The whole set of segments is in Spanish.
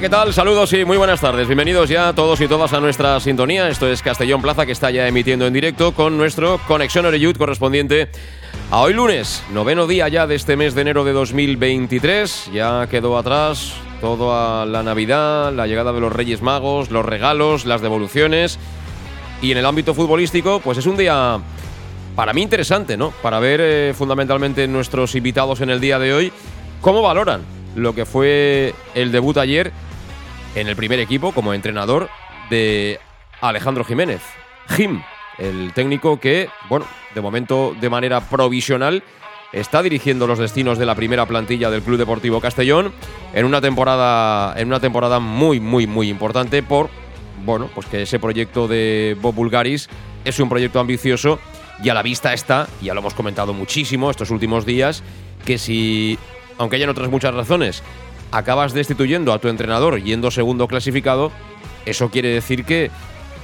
¿Qué tal? Saludos y muy buenas tardes. Bienvenidos ya todos y todas a nuestra sintonía. Esto es Castellón Plaza que está ya emitiendo en directo con nuestro Conexión Oreyud correspondiente a hoy lunes, noveno día ya de este mes de enero de 2023. Ya quedó atrás todo a la Navidad, la llegada de los Reyes Magos, los regalos, las devoluciones. Y en el ámbito futbolístico, pues es un día para mí interesante, ¿no? Para ver eh, fundamentalmente nuestros invitados en el día de hoy cómo valoran lo que fue el debut ayer en el primer equipo como entrenador de Alejandro Jiménez. Jim, el técnico que, bueno, de momento de manera provisional está dirigiendo los destinos de la primera plantilla del Club Deportivo Castellón en una temporada en una temporada muy muy muy importante por bueno, pues que ese proyecto de Bob Bulgaris es un proyecto ambicioso y a la vista está, ya lo hemos comentado muchísimo estos últimos días, que si aunque hayan otras muchas razones, acabas destituyendo a tu entrenador yendo segundo clasificado, eso quiere decir que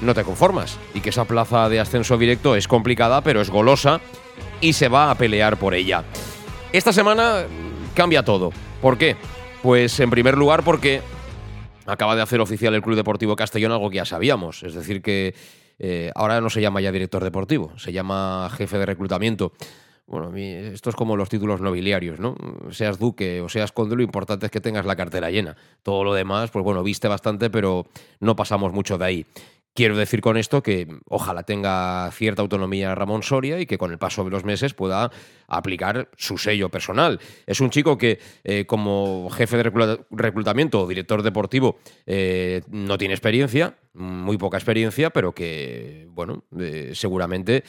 no te conformas y que esa plaza de ascenso directo es complicada, pero es golosa y se va a pelear por ella. Esta semana cambia todo. ¿Por qué? Pues en primer lugar porque acaba de hacer oficial el Club Deportivo Castellón algo que ya sabíamos, es decir que eh, ahora no se llama ya director deportivo, se llama jefe de reclutamiento. Bueno, esto es como los títulos nobiliarios, ¿no? Seas duque o seas conde, lo importante es que tengas la cartera llena. Todo lo demás, pues bueno, viste bastante, pero no pasamos mucho de ahí. Quiero decir con esto que ojalá tenga cierta autonomía Ramón Soria y que con el paso de los meses pueda aplicar su sello personal. Es un chico que eh, como jefe de reclutamiento o director deportivo eh, no tiene experiencia, muy poca experiencia, pero que, bueno, eh, seguramente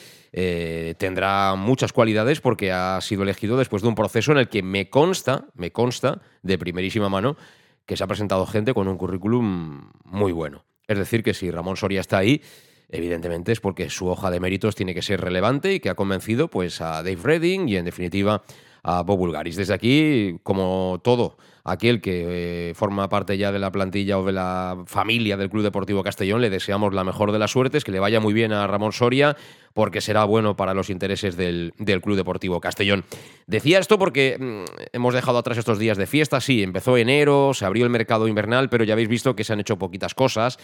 tendrá muchas cualidades porque ha sido elegido después de un proceso en el que me consta, me consta de primerísima mano que se ha presentado gente con un currículum muy bueno. Es decir, que si Ramón Soria está ahí, evidentemente es porque su hoja de méritos tiene que ser relevante y que ha convencido pues, a Dave Redding y, en definitiva, a Bob. Desde aquí, como todo aquel que eh, forma parte ya de la plantilla o de la familia del Club Deportivo Castellón, le deseamos la mejor de las suertes, que le vaya muy bien a Ramón Soria, porque será bueno para los intereses del, del Club Deportivo Castellón. Decía esto porque mm, hemos dejado atrás estos días de fiesta, sí, empezó enero, se abrió el mercado invernal, pero ya habéis visto que se han hecho poquitas cosas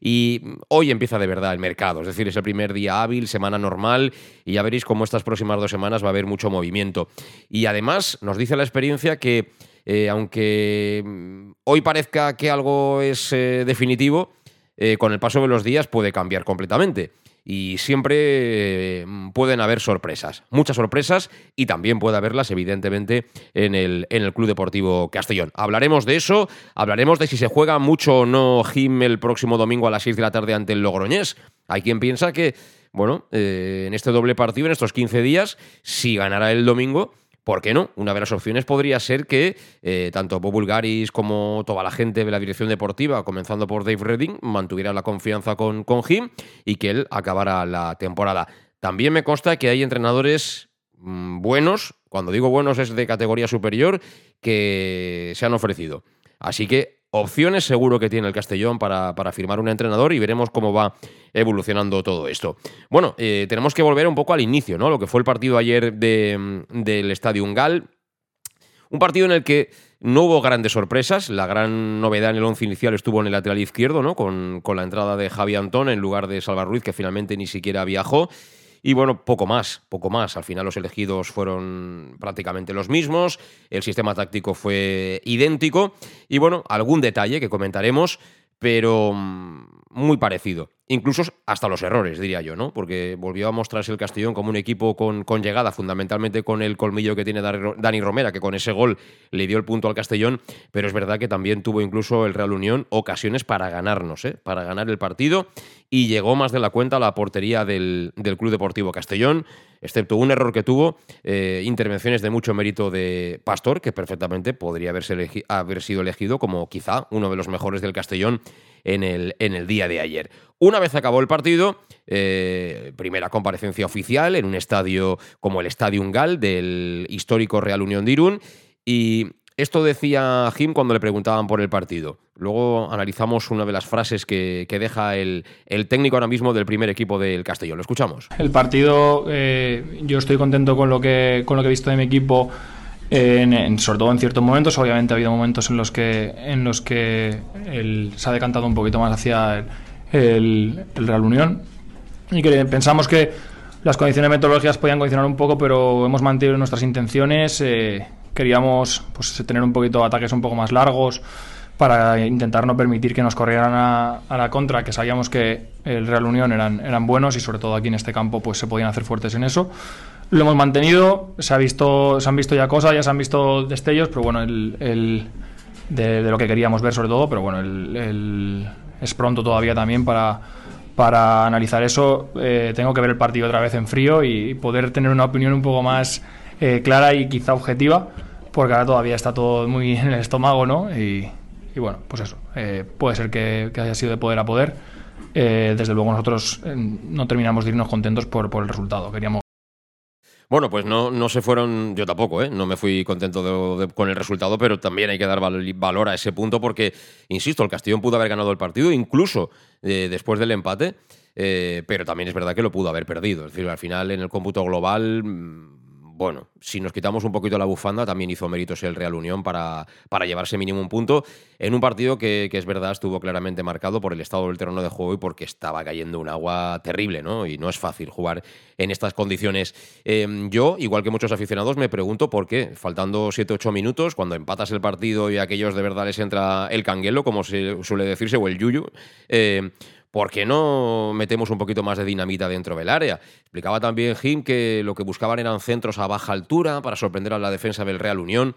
y hoy empieza de verdad el mercado, es decir, es el primer día hábil, semana normal, y ya veréis cómo estas próximas dos semanas va a haber mucho movimiento. Y además nos dice la experiencia que, eh, aunque mm, hoy parezca que algo es eh, definitivo, eh, con el paso de los días puede cambiar completamente y siempre mm, pueden haber sorpresas, muchas sorpresas y también puede haberlas evidentemente en el, en el Club Deportivo Castellón. Hablaremos de eso, hablaremos de si se juega mucho o no Jim el próximo domingo a las 6 de la tarde ante el Logroñés. Hay quien piensa que, bueno, eh, en este doble partido, en estos 15 días, si ganará el domingo, ¿Por qué no? Una de las opciones podría ser que eh, tanto Bob Bulgaris como toda la gente de la dirección deportiva, comenzando por Dave Redding, mantuvieran la confianza con, con Jim y que él acabara la temporada. También me consta que hay entrenadores mm, buenos, cuando digo buenos es de categoría superior, que se han ofrecido. Así que opciones seguro que tiene el Castellón para, para, firmar un entrenador y veremos cómo va evolucionando todo esto. Bueno, eh, tenemos que volver un poco al inicio, ¿no? Lo que fue el partido ayer de, del Estadio Ungal. Un partido en el que no hubo grandes sorpresas. La gran novedad en el once inicial estuvo en el lateral izquierdo, ¿no? Con, con la entrada de Javi Antón en lugar de Salva Ruiz, que finalmente ni siquiera viajó. Y bueno, poco más, poco más. Al final los elegidos fueron prácticamente los mismos, el sistema táctico fue idéntico. Y bueno, algún detalle que comentaremos, pero mm, muy parecido. Incluso hasta los errores, diría yo, ¿no? Porque volvió a mostrarse el Castellón como un equipo con, llegada, fundamentalmente con el colmillo que tiene Dani Romera, que con ese gol le dio el punto al Castellón, pero es verdad que también tuvo incluso el Real Unión ocasiones para ganarnos, ¿eh? para ganar el partido, y llegó más de la cuenta a la portería del, Club Deportivo Castellón, excepto un error que tuvo, eh, intervenciones de mucho mérito de Pastor, que perfectamente podría haberse haber sido elegido como quizá uno de los mejores del Castellón en el, en el día de ayer. Una vez acabó el partido, eh, primera comparecencia oficial en un estadio como el Estadio Gal del histórico Real Unión de Irún. Y esto decía Jim cuando le preguntaban por el partido. Luego analizamos una de las frases que, deja el, técnico ahora mismo del primer equipo del Castellón. Lo escuchamos. El partido, eh, yo estoy contento con lo que, con lo que he visto de mi equipo sobre todo en ciertos momentos, obviamente ha habido momentos en los que, en los que se ha decantado un poquito más hacia el, Real Unión y que pensamos que las condiciones meteorológicas podían condicionar un poco, pero hemos mantenido nuestras intenciones. Eh, queríamos pues, tener un poquito ataques un poco más largos para intentar no permitir que nos corrieran a, la contra, que sabíamos que el Real Unión eran, eran buenos y sobre todo aquí en este campo pues se podían hacer fuertes en eso. Lo hemos mantenido, se, ha visto, se han visto ya cosas, ya se han visto destellos, pero bueno, el, de, lo que queríamos ver sobre todo, pero bueno, el, es pronto todavía también para, para analizar eso. Eh, tengo que ver el partido otra vez en frío y poder tener una opinión un poco más eh, clara y quizá objetiva, porque ahora todavía está todo muy en el estómago, ¿no? Y, bueno, pues eso, eh, puede ser que, haya sido de poder a poder. desde luego nosotros no terminamos de irnos contentos por, el resultado. Queríamos bueno, pues no, no se fueron, yo tampoco, ¿eh? no me fui contento con el resultado, pero también hay que dar valor a ese punto porque, insisto, el Castellón pudo haber ganado el partido, incluso eh, después del empate, eh, pero también es verdad que lo pudo haber perdido. Es decir, al final en el cómputo global bueno, si nos quitamos un poquito la bufanda, también hizo méritos el Real Unión para, para llevarse mínimo un punto en un partido que, es verdad estuvo claramente marcado por el estado del terreno de juego y porque estaba cayendo un agua terrible, ¿no? Y no es fácil jugar en estas condiciones. Em, yo, igual que muchos aficionados, me pregunto por qué, faltando 7-8 minutos, cuando empatas el partido y a aquellos de verdad les entra el canguelo, como se suele decirse, o el yuyu, eh, ¿por qué no metemos un poquito más de dinamita dentro del área? Explicaba también Jim que lo que buscaban eran centros a baja altura para sorprender a la defensa del Real Unión.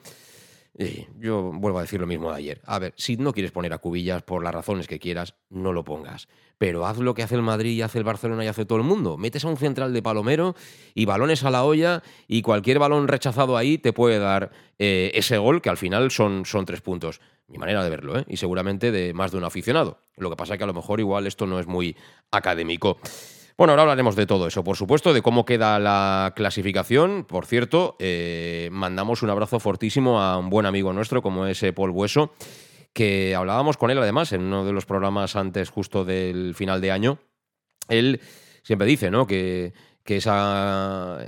Y yo vuelvo a decir lo mismo de ayer. A ver, si no quieres poner a cubillas por las razones que quieras, no lo pongas. Pero haz lo que hace el Madrid y hace el Barcelona y hace todo el mundo. Metes a un central de palomero y balones a la olla y cualquier balón rechazado ahí te puede dar eh, ese gol que al final son, son tres puntos mi manera de verlo, ¿eh? y seguramente de más de un aficionado. Lo que pasa es que a lo mejor igual esto no es muy académico. Bueno, ahora hablaremos de todo eso, por supuesto, de cómo queda la clasificación. Por cierto, eh, mandamos un abrazo fortísimo a un buen amigo nuestro como es eh, Paul Bueso, que hablábamos con él además en uno de los programas antes justo del final de año. Él siempre dice, ¿no? Que que esa,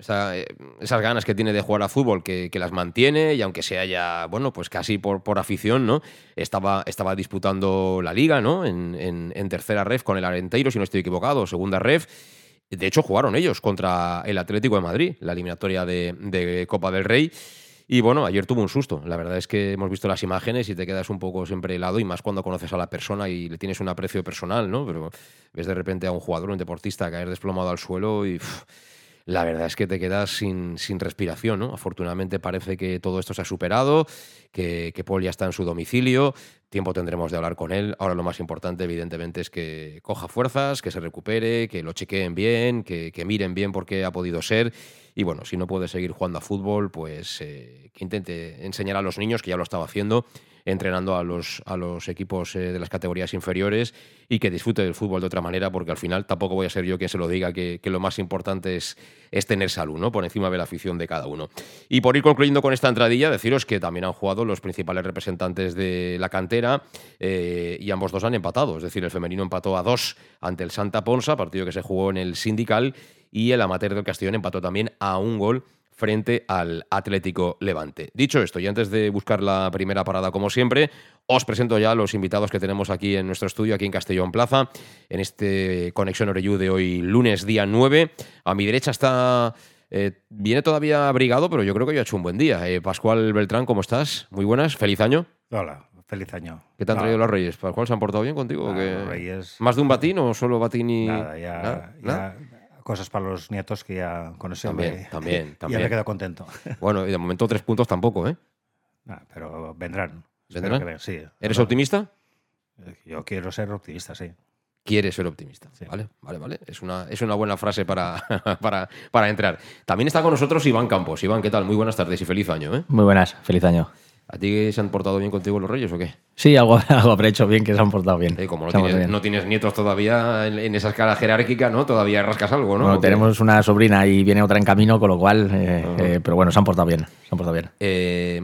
esas ganas que tiene de jugar a fútbol, que, las mantiene y aunque sea ya, bueno, pues casi por, por afición, ¿no? Estaba, estaba disputando la liga, ¿no? En, en, tercera ref con el Arenteiro, si no estoy equivocado, segunda ref. De hecho, jugaron ellos contra el Atlético de Madrid, la eliminatoria de, de Copa del Rey. Y bueno, ayer tuvo un susto. La verdad es que hemos visto las imágenes y te quedas un poco siempre helado y más cuando conoces a la persona y le tienes un aprecio personal, ¿no? Pero ves de repente a un jugador, un deportista caer desplomado al suelo y la verdad es que te quedas sin, sin respiración, ¿no? Afortunadamente parece que todo esto se ha superado, que, que Paul ya está en su domicilio, tiempo tendremos de hablar con él. Ahora lo más importante, evidentemente, es que coja fuerzas, que se recupere, que lo chequeen bien, que, que miren bien por qué ha podido ser y bueno, si no puede seguir jugando a fútbol, pues eh, que intente enseñar a los niños, que ya lo estaba haciendo, entrenando a los, a los equipos eh, de las categorías inferiores y que disfrute del fútbol de otra manera, porque al final tampoco voy a ser yo quien se lo diga que, lo más importante es, es, tener salud, ¿no? Por encima de la afición de cada uno. Y por ir concluyendo con esta entradilla, deciros que también han jugado los principales representantes de la cantera eh, y ambos dos han empatado, es decir, el femenino empató a dos ante el Santa Ponsa, partido que se jugó en el Sindical, y el amateur del Castellón empató también a un gol frente al Atlético Levante. Dicho esto, y antes de buscar la primera parada como siempre, os presento ya a los invitados que tenemos aquí en nuestro estudio, aquí en Castellón Plaza, en este Conexión Oreyú de hoy, lunes día 9. A mi derecha está... Eh, viene todavía abrigado, pero yo creo que ya ha hecho un buen día. Eh, Pascual Beltrán, ¿cómo estás? Muy buenas, feliz año. Hola, Feliz año. ¿Qué te han traído los Reyes? ¿Para cuál se han portado bien contigo? o nada, qué? Reyes- ¿Más de un batín o solo batín y.? Nada, ya, Nada, ya nada. Cosas para los nietos que ya con eso También, me- también, ya también. me quedo contento. Bueno, y de momento tres puntos tampoco, ¿eh? Nah, pero vendrán. ¿Vendrán? que ven- sí. ¿Eres optimista? Yo quiero ser optimista, sí. Quieres ser optimista. Sí. Vale, vale, vale. Es una, es una buena frase para, para, para entrar. También está con nosotros Iván Campos. Iván, ¿qué tal? Muy buenas tardes y feliz año, ¿eh? Muy buenas, feliz año. ¿A ti se han portado bien contigo los Reyes o qué? Sí, algo, algo habré hecho bien, que se han portado bien. Eh, como no tienes, portado bien. no tienes nietos todavía en, en esa escala jerárquica, ¿no? Todavía rascas algo, ¿no? Bueno, ¿O qué? tenemos una sobrina y viene otra en camino, con lo cual, eh, eh, pero bueno, se han portado bien, se han portado bien. Eh,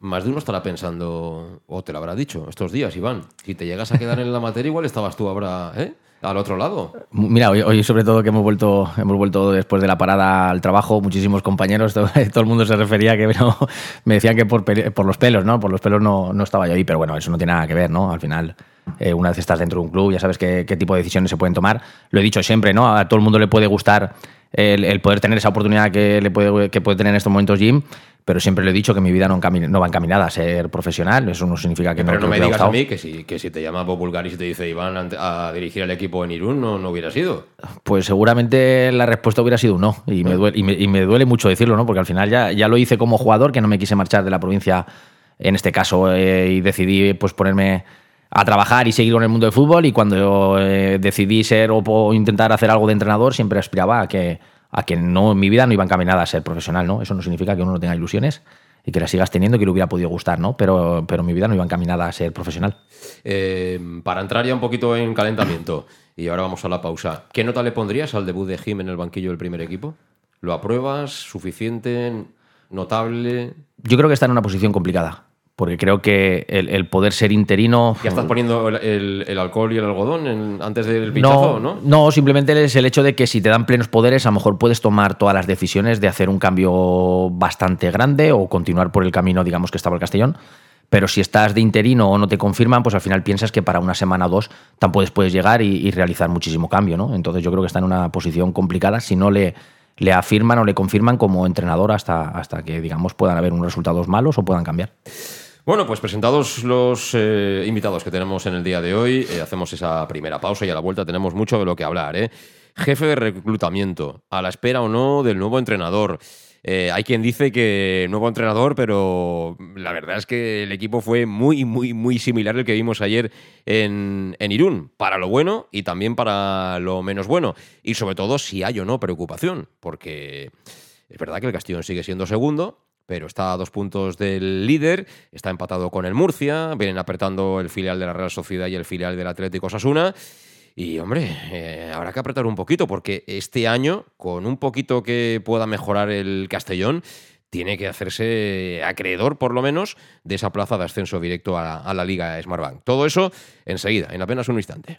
más de uno estará pensando, o te lo habrá dicho estos días, Iván. Si te llegas a quedar en la materia, igual estabas tú ahora, ¿eh? Al otro lado. Mira, hoy, sobre todo que hemos vuelto, hemos vuelto después de la parada al trabajo, muchísimos compañeros, todo, todo el mundo se refería a que me decían que por, por los pelos, ¿no? Por los pelos no, no estaba yo ahí, pero bueno, eso no tiene nada que ver, ¿no? Al final, eh, una vez estás dentro de un club, ya sabes qué, qué tipo de decisiones se pueden tomar. Lo he dicho siempre, ¿no? A todo el mundo le puede gustar el, el poder tener esa oportunidad que, le puede, que puede tener en estos momentos Jim, pero siempre le he dicho que mi vida no, no va encaminada a ser profesional, eso no significa que Pero no, no me digas a mí que si, que si te llama Bob Bulgaris y te dice Iván a dirigir el equipo en Irún, no, no hubiera sido. Pues seguramente la respuesta hubiera sido un no. Y me duele, y me, y me duele mucho decirlo, ¿no? Porque al final ya, ya lo hice como jugador, que no me quise marchar de la provincia en este caso, eh, y decidí pues ponerme a trabajar y seguir con el mundo del fútbol. Y cuando yo, eh, decidí ser o, po- intentar hacer algo de entrenador, siempre aspiraba a que, a que no, mi vida no iba encaminada a ser profesional, ¿no? Eso no significa que uno no tenga ilusiones y que las sigas teniendo que le hubiera podido gustar, ¿no? Pero, pero mi vida no iba encaminada a ser profesional. Eh, para entrar ya un poquito en calentamiento, y ahora vamos a la pausa, ¿qué nota le pondrías al debut de Jim en el banquillo del primer equipo? ¿Lo apruebas? ¿Suficiente? ¿Notable? Yo creo que está en una posición complicada, porque creo que el, el poder ser interino... ¿Ya estás poniendo el, el- el alcohol y el algodón en- antes del pinchazo, no? no, simplemente es el hecho de que si te dan plenos poderes, a lo mejor puedes tomar todas las decisiones de hacer un cambio bastante grande o continuar por el camino, digamos, que estaba el Castellón. Pero si estás de interino o no te confirman, pues al final piensas que para una semana o dos tampoco puedes llegar y, y realizar muchísimo cambio, ¿no? Entonces yo creo que está en una posición complicada si no le, le afirman o le confirman como entrenador hasta, hasta que, digamos, puedan haber unos resultados malos o puedan cambiar. Bueno, pues presentados los eh, invitados que tenemos en el día de hoy, eh, hacemos esa primera pausa y a la vuelta tenemos mucho de lo que hablar. ¿eh? Jefe de reclutamiento, a la espera o no del nuevo entrenador. Hay quien dice que nuevo entrenador, pero la verdad es que el equipo fue muy, muy, muy similar al que vimos ayer en, en Irún, para lo bueno y también para lo menos bueno. Y sobre todo si hay o no preocupación, porque es verdad que el Castellón sigue siendo segundo, pero está a dos puntos del líder, está empatado con el Murcia, vienen apretando el filial de la Real Sociedad y el filial del Atlético Sasuna. Y hombre, eh, habrá que apretar un poquito, porque este año, con un poquito que pueda mejorar el Castellón, tiene que hacerse acreedor, por lo menos, de esa plaza de ascenso directo a, la Liga Smartbank. Todo eso enseguida, en apenas un instante.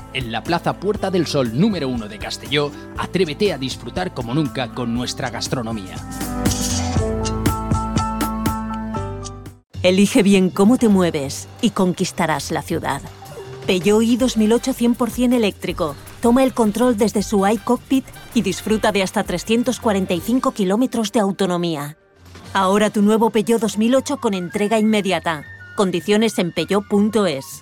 En la Plaza Puerta del Sol número 1 de Castelló, atrévete a disfrutar como nunca con nuestra gastronomía. Elige bien cómo te mueves y conquistarás la ciudad. Peugeot i 2008 100% eléctrico. Toma el control desde su iCockpit y disfruta de hasta 345 kilómetros de autonomía. Ahora tu nuevo Peugeot 2008 con entrega inmediata. Condiciones en peugeot.es.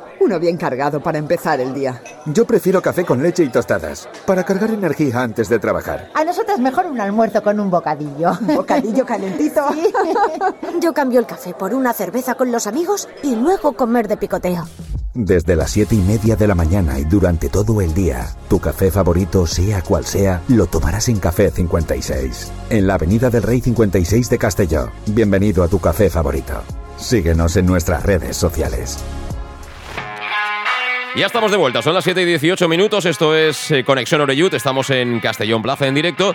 Uno bien cargado para empezar el día. Yo prefiero café con leche y tostadas, para cargar energía antes de trabajar. A nosotras mejor un almuerzo con un bocadillo. ¿Bocadillo calentito? Yo cambio el café por una cerveza con los amigos y luego comer de picoteo. Desde las siete y media de la mañana y durante todo el día, tu café favorito, sea cual sea, lo tomarás en Café 56, en la Avenida del Rey 56 de Castelló. Bienvenido a tu café favorito. Síguenos en nuestras redes sociales. Ya estamos de vuelta, son las 7 y 18 minutos, esto es eh, Conexión Oreyut, estamos en Castellón Plaza en directo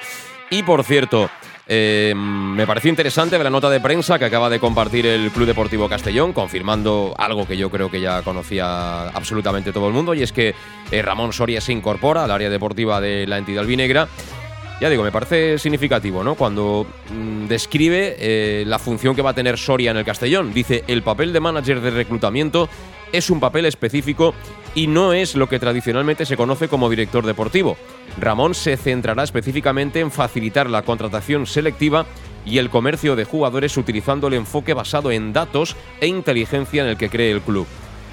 y por cierto, eh, me pareció interesante la nota de prensa que acaba de compartir el Club Deportivo Castellón, confirmando algo que yo creo que ya conocía absolutamente todo el mundo, y es que eh, Ramón Soria se incorpora al área deportiva de la entidad albinegra. Ya digo, me parece significativo, ¿no? Cuando mm, describe eh, la función que va a tener Soria en el Castellón. Dice, el papel de manager de reclutamiento es un papel específico y no es lo que tradicionalmente se conoce como director deportivo. Ramón se centrará específicamente en facilitar la contratación selectiva y el comercio de jugadores utilizando el enfoque basado en datos e inteligencia en el que cree el club.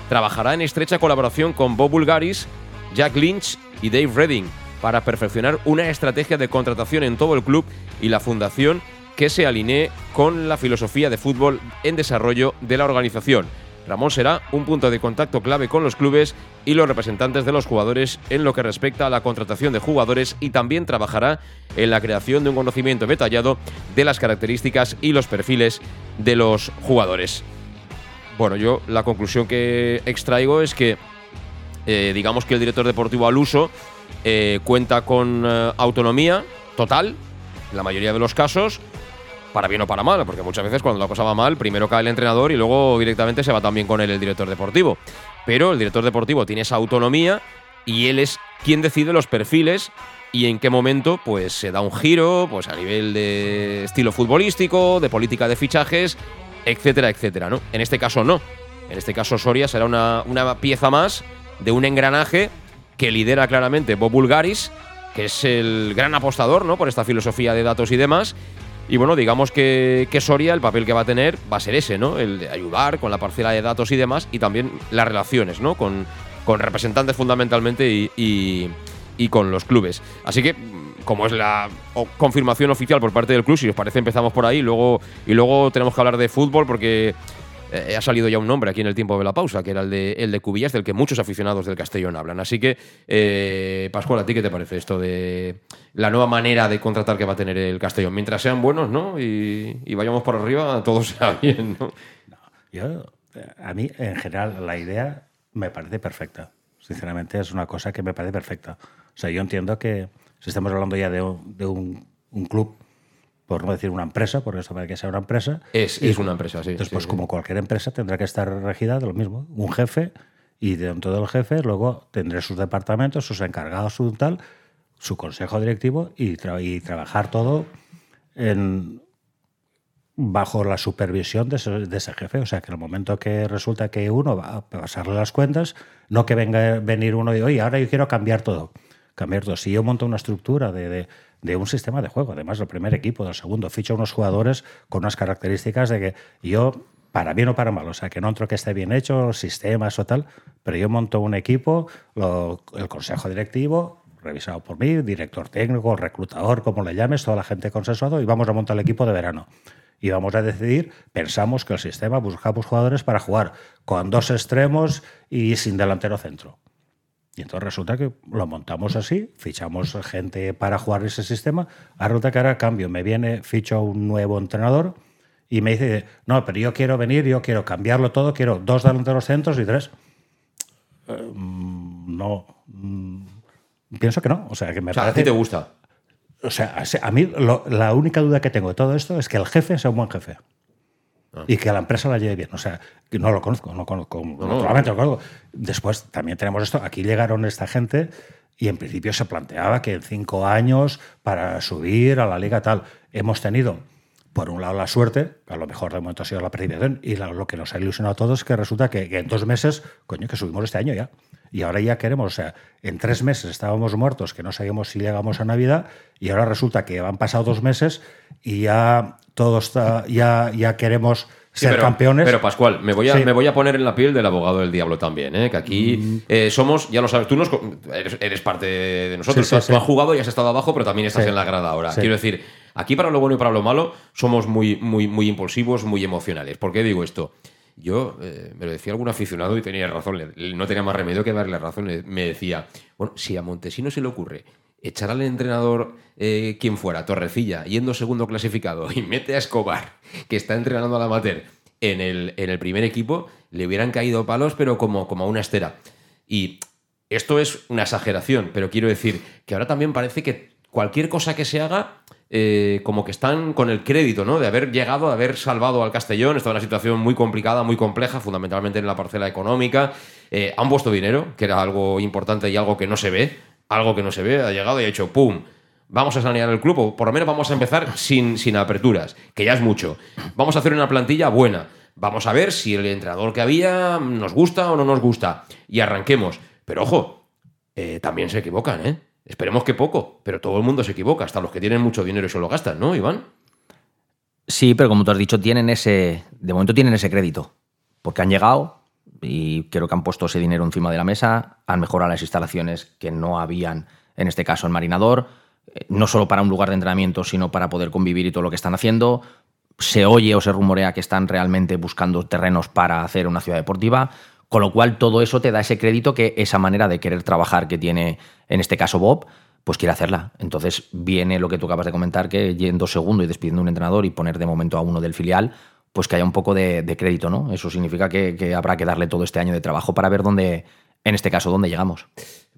Trabajará en estrecha colaboración con Bob Bulgaris, Jack Lynch y Dave Redding para perfeccionar una estrategia de contratación en todo el club y la fundación que se alinee con la filosofía de fútbol en desarrollo de la organización. Ramón será un punto de contacto clave con los clubes y los representantes de los jugadores en lo que respecta a la contratación de jugadores y también trabajará en la creación de un conocimiento detallado de las características y los perfiles de los jugadores. Bueno, yo la conclusión que extraigo es que eh, digamos que el director deportivo al uso eh, cuenta con eh, autonomía total, en la mayoría de los casos, para bien o para mal, porque muchas veces cuando la cosa va mal, primero cae el entrenador y luego directamente se va también con él el director deportivo. Pero el director deportivo tiene esa autonomía y él es quien decide los perfiles y en qué momento pues se da un giro pues a nivel de estilo futbolístico, de política de fichajes, etcétera, etcétera, ¿no? En este caso no. En este caso Soria será una, una pieza más de un engranaje que lidera claramente Bob Bulgaris, que es el gran apostador, ¿no? Por esta filosofía de datos y demás y bueno, digamos que, Soria, el papel que va a tener va a ser ese, ¿no? El de ayudar con la parcela de datos y demás, y también las relaciones, ¿no? Con, con representantes fundamentalmente y, y, con los clubes. Así que, como es la confirmación oficial por parte del club, si os parece, empezamos por ahí, luego, y luego tenemos que hablar de fútbol porque eh, ha salido ya un nombre aquí en el tiempo de la pausa, que era el de, el de Cubillas, del que muchos aficionados del Castellón hablan. Así que, eh, Pascual, ¿a ti qué te parece esto de la nueva manera de contratar que va a tener el Castellón? Mientras sean buenos, ¿no? Y, vayamos por arriba, todo sea bien, ¿no? Yo, a mí, en general, la idea me parece perfecta. Sinceramente, es una cosa que me parece perfecta. O sea, yo entiendo que si estamos hablando ya de un club por no decir una empresa, porque esto para que sea una empresa. Es, es una empresa, sí. Entonces, pues como cualquier empresa tendrá que estar regida de lo mismo. Un jefe y dentro del jefe luego tendré sus departamentos, sus encargados, su tal, su consejo directivo y, trabajar todo en, bajo la supervisión de ese, jefe. O sea, que en el momento que resulta que uno va a pasarle las cuentas, no que venga venir uno y, oye, ahora yo quiero cambiar todo. Cambiar todo. Si yo monto una estructura de de un sistema de juego. Además, el primer equipo, del segundo, ficha unos jugadores con unas características de que yo, para bien o para mal, o sea, que no entro que esté bien hecho, sistemas o tal, pero yo monto un equipo, el consejo directivo, revisado por mí, director técnico, reclutador, como le llames, toda la gente consensuado, y vamos a montar el equipo de verano. Y vamos a decidir, pensamos que el sistema buscamos jugadores para jugar con dos extremos y sin delantero centro. Y entonces resulta que lo montamos así, fichamos gente para jugar ese sistema. Ahora resulta que ahora cambio, me viene, ficho un nuevo entrenador y me dice, no, pero yo quiero venir, yo quiero cambiarlo todo, quiero dos delanteros centros y tres. Eh, mm, no, mm, pienso que no. O sea, que me ¿A ti te gusta? O sea, a mí la única duda que tengo de todo esto es que el jefe sea un buen jefe. Ah. Y que la empresa la lleve bien. O sea, no lo conozco, no conozco, no, lo conozco. Después también tenemos esto. Aquí llegaron esta gente y en principio se planteaba que en cinco años para subir a la liga tal. Hemos tenido, por un lado, la suerte, a lo mejor de momento ha sido la precipitación, y lo que nos ha ilusionado a todos es que resulta que en dos meses, coño, que subimos este año ya. Y ahora ya queremos, o sea, en tres meses estábamos muertos, que no sabíamos si llegamos a Navidad, y ahora resulta que han pasado dos meses y ya todo está, ya, ya queremos ser campeones. Pero Pascual, me voy, a, me voy a poner en la piel del abogado del diablo también, ¿eh? que aquí mm. eh, somos, ya lo sabes, tú eres, parte de nosotros, tú, has jugado y has estado abajo, pero también estás en la grada ahora. Quiero decir, aquí para lo bueno y para lo malo somos muy, muy, muy impulsivos, muy emocionales. ¿Por qué digo esto? Yo eh, me lo decía algún aficionado y tenía razón, no tenía más remedio que darle razón. Me decía, bueno, si a Montesino se le ocurre echar al entrenador eh, quien fuera, Torrecilla, yendo segundo clasificado, y mete a Escobar, que está entrenando a la amateur, en el, en el primer equipo, le hubieran caído palos, pero como, como a una estera. Y esto es una exageración, pero quiero decir que ahora también parece que cualquier cosa que se haga, eh, como que están con el crédito, ¿no? De haber llegado, de haber salvado al Castellón. Estaba en una situación muy complicada, muy compleja, fundamentalmente en la parcela económica. Eh, han puesto dinero, que era algo importante y algo que no se ve. Algo que no se ve, ha llegado y ha hecho ¡pum! Vamos a sanear el club, por lo menos vamos a empezar sin, sin aperturas, que ya es mucho. Vamos a hacer una plantilla buena. Vamos a ver si el entrenador que había nos gusta o no nos gusta. Y arranquemos. Pero ojo, eh, también se equivocan, ¿eh? Esperemos que poco, pero todo el mundo se equivoca, hasta los que tienen mucho dinero y se lo gastan, ¿no, Iván? Sí, pero como tú has dicho, tienen ese. De momento tienen ese crédito. Porque han llegado y creo que han puesto ese dinero encima de la mesa, han mejorado las instalaciones que no habían, en este caso, el Marinador, eh, no solo para un lugar de entrenamiento, sino para poder convivir y todo lo que están haciendo. Se oye o se rumorea que están realmente buscando terrenos para hacer una ciudad deportiva. Con lo cual, todo eso te da ese crédito que esa manera de querer trabajar que tiene, en este caso, Bob, pues quiere hacerla. Entonces viene lo que tú acabas de comentar, que yendo segundo y despidiendo un entrenador y poner de momento a uno del filial, pues que haya un poco de, crédito, ¿no? Eso significa que, habrá que darle todo este año de trabajo para ver dónde, en este caso, dónde llegamos.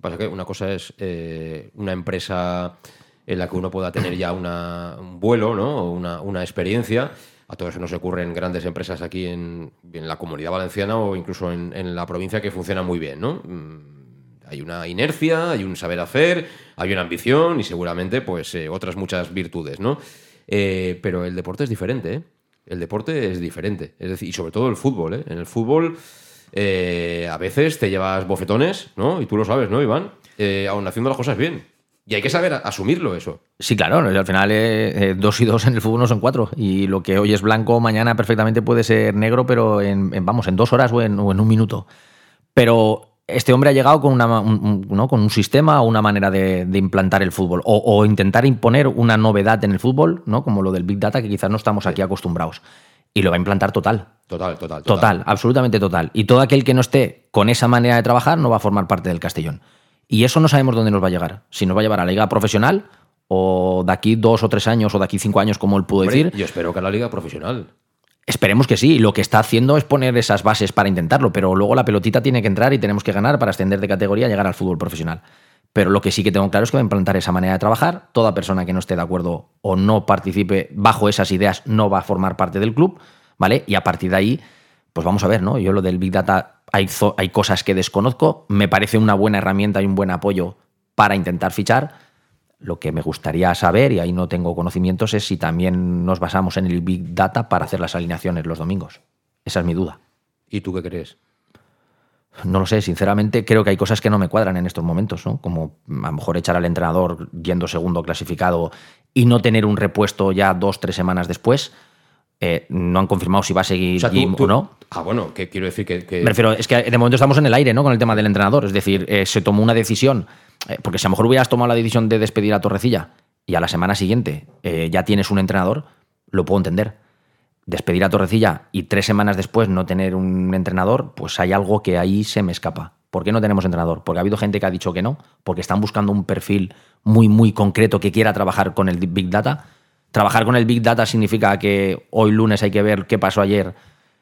Pasa que una cosa es eh, una empresa en la que uno pueda tener ya un vuelo, ¿no? Una, una experiencia a todo eso nos ocurren grandes empresas aquí en, la comunidad valenciana o incluso en, la provincia que funcionan muy bien, ¿no? Mm, hay una inercia, hay un saber hacer, hay una ambición y seguramente pues eh, otras muchas virtudes, ¿no? Eh, pero el deporte es diferente, ¿eh? El deporte es diferente, es decir, y sobre todo el fútbol, ¿eh? En el fútbol a veces te llevas bofetones, ¿no? Y tú lo sabes, ¿no, Iván? aún haciendo las cosas bien. Y hay que saber asumirlo eso. Sí, claro. Al final, eh, eh, dos y dos en el fútbol no son cuatro. Y lo que hoy es blanco, mañana perfectamente puede ser negro, pero en, vamos, en dos horas o en, un minuto. Pero este hombre ha llegado con, una, un, ¿no? con un sistema o una manera de, implantar el fútbol. O, intentar imponer una novedad en el fútbol, ¿no? Como lo del Big Data, que quizás no estamos aquí acostumbrados. Y lo va a implantar total. Total, total, total. Total, absolutamente total. Y todo aquel que no esté con esa manera de trabajar no va a formar parte del Castellón. Y eso no sabemos dónde nos va a llegar. Si nos va a llevar a la liga profesional o de aquí dos o tres años o de aquí cinco años, como él pudo decir. Yo espero que a la liga profesional. Esperemos que sí. Lo que está haciendo es poner esas bases para intentarlo, pero luego la pelotita tiene que entrar y tenemos que ganar para ascender de categoría y llegar al fútbol profesional. Pero lo que sí que tengo claro es que va a implantar esa manera de trabajar. Toda persona que no esté de acuerdo o no participe bajo esas ideas no va a formar parte del club, ¿vale? Y a partir de ahí, pues vamos a ver, ¿no? Yo lo del Big Data hay, cosas que desconozco, me parece una buena herramienta y un buen apoyo para intentar fichar. Lo que me gustaría saber, y ahí no tengo conocimientos, es si también nos basamos en el Big Data para hacer las alineaciones los domingos. Esa es mi duda. ¿Y tú qué crees? No lo sé, sinceramente creo que hay cosas que no me cuadran en estos momentos, ¿no? Como a lo mejor echar al entrenador yendo segundo clasificado y no tener un repuesto ya dos, tres semanas después. Eh, no han confirmado si va a seguir o, no. Ah, bueno, que quiero decir que, Me refiero, es que de momento estamos en el aire, ¿no? Con el tema del entrenador. Es decir, eh, se tomó una decisión. Eh, porque si a lo mejor hubieras tomado la decisión de despedir a Torrecilla y a la semana siguiente ya tienes un entrenador, lo puedo entender. Despedir a Torrecilla y tres semanas después no tener un entrenador, pues hay algo que ahí se me escapa. ¿Por qué no tenemos entrenador? Porque ha habido gente que ha dicho que no, porque están buscando un perfil muy, muy concreto que quiera trabajar con el Big Data Trabajar con el Big Data significa que hoy lunes hay que ver qué pasó ayer,